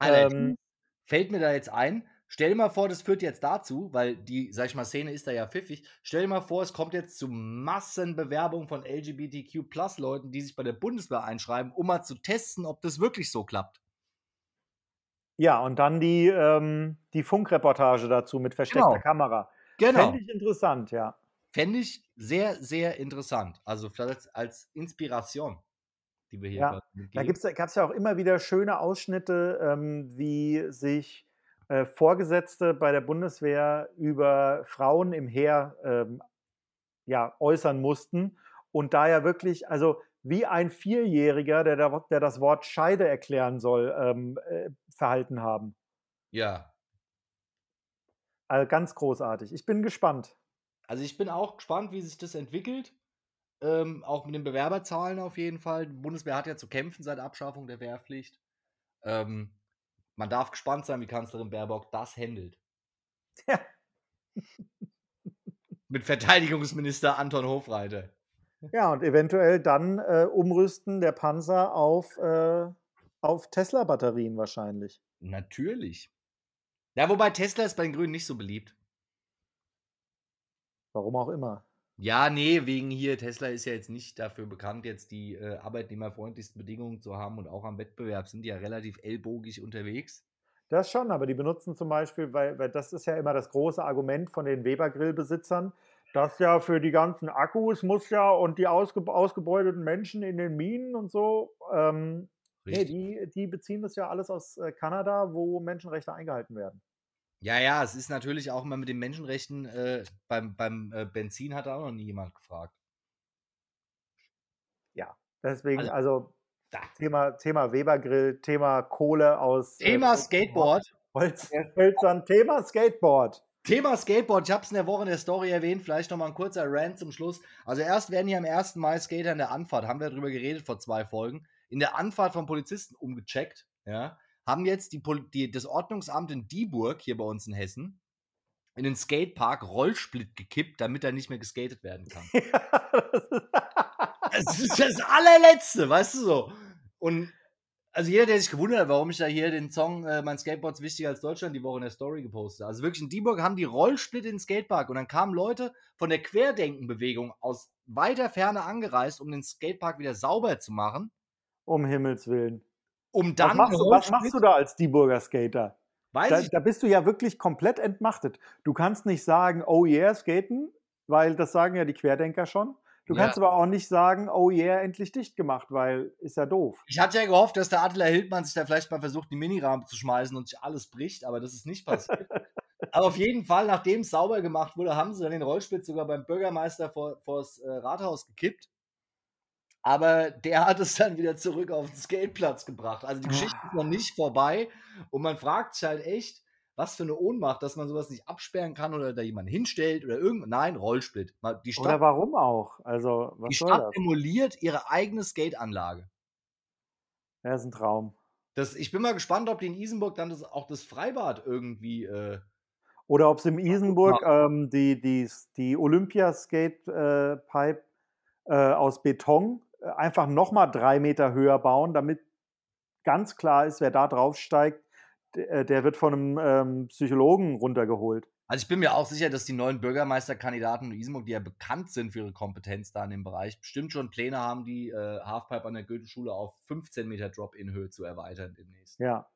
Ähm, fällt mir da jetzt ein, stell dir mal vor, das führt jetzt dazu, weil die, sag ich mal, Szene ist da ja pfiffig. Stell dir mal vor, es kommt jetzt zu Massenbewerbung von LGBTQ-Plus-Leuten, die sich bei der Bundeswehr einschreiben, um mal zu testen, ob das wirklich so klappt. Ja, und dann die, ähm, die Funkreportage dazu mit versteckter genau. Kamera. Genau. Fände ich interessant, ja. Fände ich sehr, sehr interessant. Also vielleicht als Inspiration, die wir hier ja, Da gab es ja auch immer wieder schöne Ausschnitte, ähm, wie sich äh, Vorgesetzte bei der Bundeswehr über Frauen im Heer ähm, ja, äußern mussten. Und da ja wirklich, also wie ein Vierjähriger, der, der das Wort Scheide erklären soll, ähm, äh, verhalten haben. Ja. Also ganz großartig. Ich bin gespannt. Also ich bin auch gespannt, wie sich das entwickelt. Ähm, auch mit den Bewerberzahlen auf jeden Fall. Die Bundeswehr hat ja zu kämpfen seit Abschaffung der Wehrpflicht. Ähm, man darf gespannt sein, wie Kanzlerin Baerbock das handelt. Ja. mit Verteidigungsminister Anton Hofreiter. Ja, und eventuell dann äh, umrüsten der Panzer auf, äh, auf Tesla-Batterien wahrscheinlich. Natürlich. Ja, wobei Tesla ist bei den Grünen nicht so beliebt. Warum auch immer. Ja, nee, wegen hier, Tesla ist ja jetzt nicht dafür bekannt, jetzt die äh, arbeitnehmerfreundlichsten Bedingungen zu haben und auch am Wettbewerb sind die ja relativ ellbogig unterwegs. Das schon, aber die benutzen zum Beispiel, weil, weil das ist ja immer das große Argument von den Weber-Grillbesitzern, dass ja für die ganzen Akkus muss ja und die ausge, ausgebeuteten Menschen in den Minen und so, ähm, nee, die, die beziehen das ja alles aus äh, Kanada, wo Menschenrechte eingehalten werden. Ja, ja, es ist natürlich auch immer mit den Menschenrechten, äh, beim, beim äh, Benzin hat da auch noch nie jemand gefragt. Ja, deswegen, also, also Thema, Thema Webergrill, Thema Kohle aus. Äh, Thema äh, Skateboard. Holz, Hölzern, Thema Skateboard. Thema Skateboard, ich habe es in der Woche in der Story erwähnt, vielleicht nochmal ein kurzer Rant zum Schluss. Also erst werden hier am 1. Mai Skater in der Anfahrt, haben wir darüber geredet vor zwei Folgen, in der Anfahrt von Polizisten umgecheckt, ja, haben jetzt die, die, das Ordnungsamt in Dieburg, hier bei uns in Hessen, in den Skatepark Rollsplit gekippt, damit da nicht mehr geskatet werden kann. das ist das allerletzte, weißt du so. Und also jeder, der sich gewundert hat, warum ich da hier den Song äh, Mein Skateboard ist wichtiger als Deutschland die Woche in der Story gepostet Also wirklich in Dieburg haben die Rollsplit in den Skatepark und dann kamen Leute von der Querdenkenbewegung aus weiter Ferne angereist, um den Skatepark wieder sauber zu machen. Um Himmels Willen. Um dann. Was machst, du, was machst du da als Dieburger Skater? Weiß da, ich. da bist du ja wirklich komplett entmachtet. Du kannst nicht sagen, oh yeah, skaten, weil das sagen ja die Querdenker schon. Du kannst aber auch nicht sagen, oh yeah, endlich dicht gemacht, weil ist ja doof. Ich hatte ja gehofft, dass der Adler Hildmann sich da vielleicht mal versucht, die Minirahmen zu schmeißen und sich alles bricht, aber das ist nicht passiert. aber auf jeden Fall, nachdem es sauber gemacht wurde, haben sie dann den Rollspitz sogar beim Bürgermeister vor, vor das äh, Rathaus gekippt. Aber der hat es dann wieder zurück auf den Skateplatz gebracht. Also die Geschichte ist noch nicht vorbei. Und man fragt sich halt echt, was für eine Ohnmacht, dass man sowas nicht absperren kann oder da jemand hinstellt oder irgend. Nein, Rollsplit. Die Stadt, oder warum auch? Also, was die Stadt das? emuliert ihre eigene Skateanlage. Ja, ist ein Traum. Das, ich bin mal gespannt, ob die in Isenburg dann das, auch das Freibad irgendwie. Äh, oder ob es in Isenburg ähm, die, die, die Olympia-Skate-Pipe äh, äh, aus Beton einfach nochmal drei Meter höher bauen, damit ganz klar ist, wer da draufsteigt, der, äh, der wird von einem ähm, Psychologen runtergeholt. Also ich bin mir auch sicher, dass die neuen Bürgermeisterkandidaten in Isenburg, die ja bekannt sind für ihre Kompetenz da in dem Bereich, bestimmt schon Pläne haben, die äh, Halfpipe an der Goethe-Schule auf 15 Meter Drop-in-Höhe zu erweitern demnächst. Ja.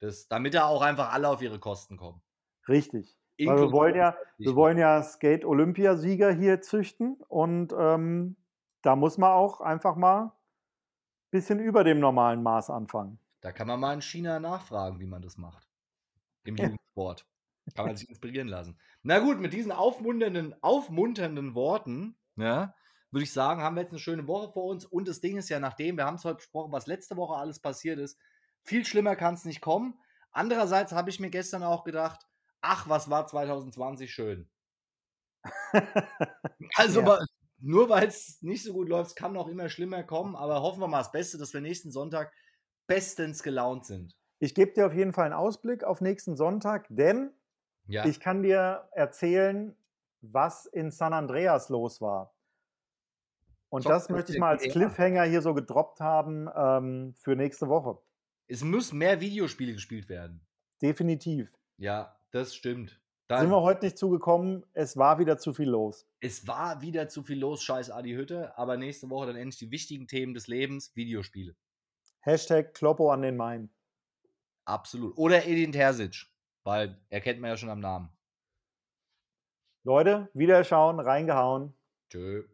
Das, damit da auch einfach alle auf ihre Kosten kommen. Richtig. Weil wir wollen ja, wir wollen ja Skate-Olympiasieger hier züchten und ähm, da muss man auch einfach mal ein bisschen über dem normalen Maß anfangen. Da kann man mal in China nachfragen, wie man das macht. Im Jugendsport. Kann man sich inspirieren lassen. Na gut, mit diesen aufmunternden, aufmunternden Worten, ja, würde ich sagen, haben wir jetzt eine schöne Woche vor uns. Und das Ding ist ja, nachdem, wir haben es heute besprochen, was letzte Woche alles passiert ist, viel schlimmer kann es nicht kommen. Andererseits habe ich mir gestern auch gedacht, ach, was war 2020 schön. also ja. Nur weil es nicht so gut läuft, kann noch immer schlimmer kommen, aber hoffen wir mal das Beste, dass wir nächsten Sonntag bestens gelaunt sind. Ich gebe dir auf jeden Fall einen Ausblick auf nächsten Sonntag, denn ja. ich kann dir erzählen, was in San Andreas los war. Und Top, das möchte ich mal als Cliffhanger hier so gedroppt haben ähm, für nächste Woche. Es müssen mehr Videospiele gespielt werden. Definitiv. Ja, das stimmt. Da sind wir heute nicht zugekommen. Es war wieder zu viel los. Es war wieder zu viel los, scheiß Adi Hütte. Aber nächste Woche dann endlich die wichtigen Themen des Lebens, Videospiele. Hashtag Kloppo an den Main. Absolut. Oder Edin Terzic, weil er kennt man ja schon am Namen. Leute, wieder schauen, reingehauen. Tschö.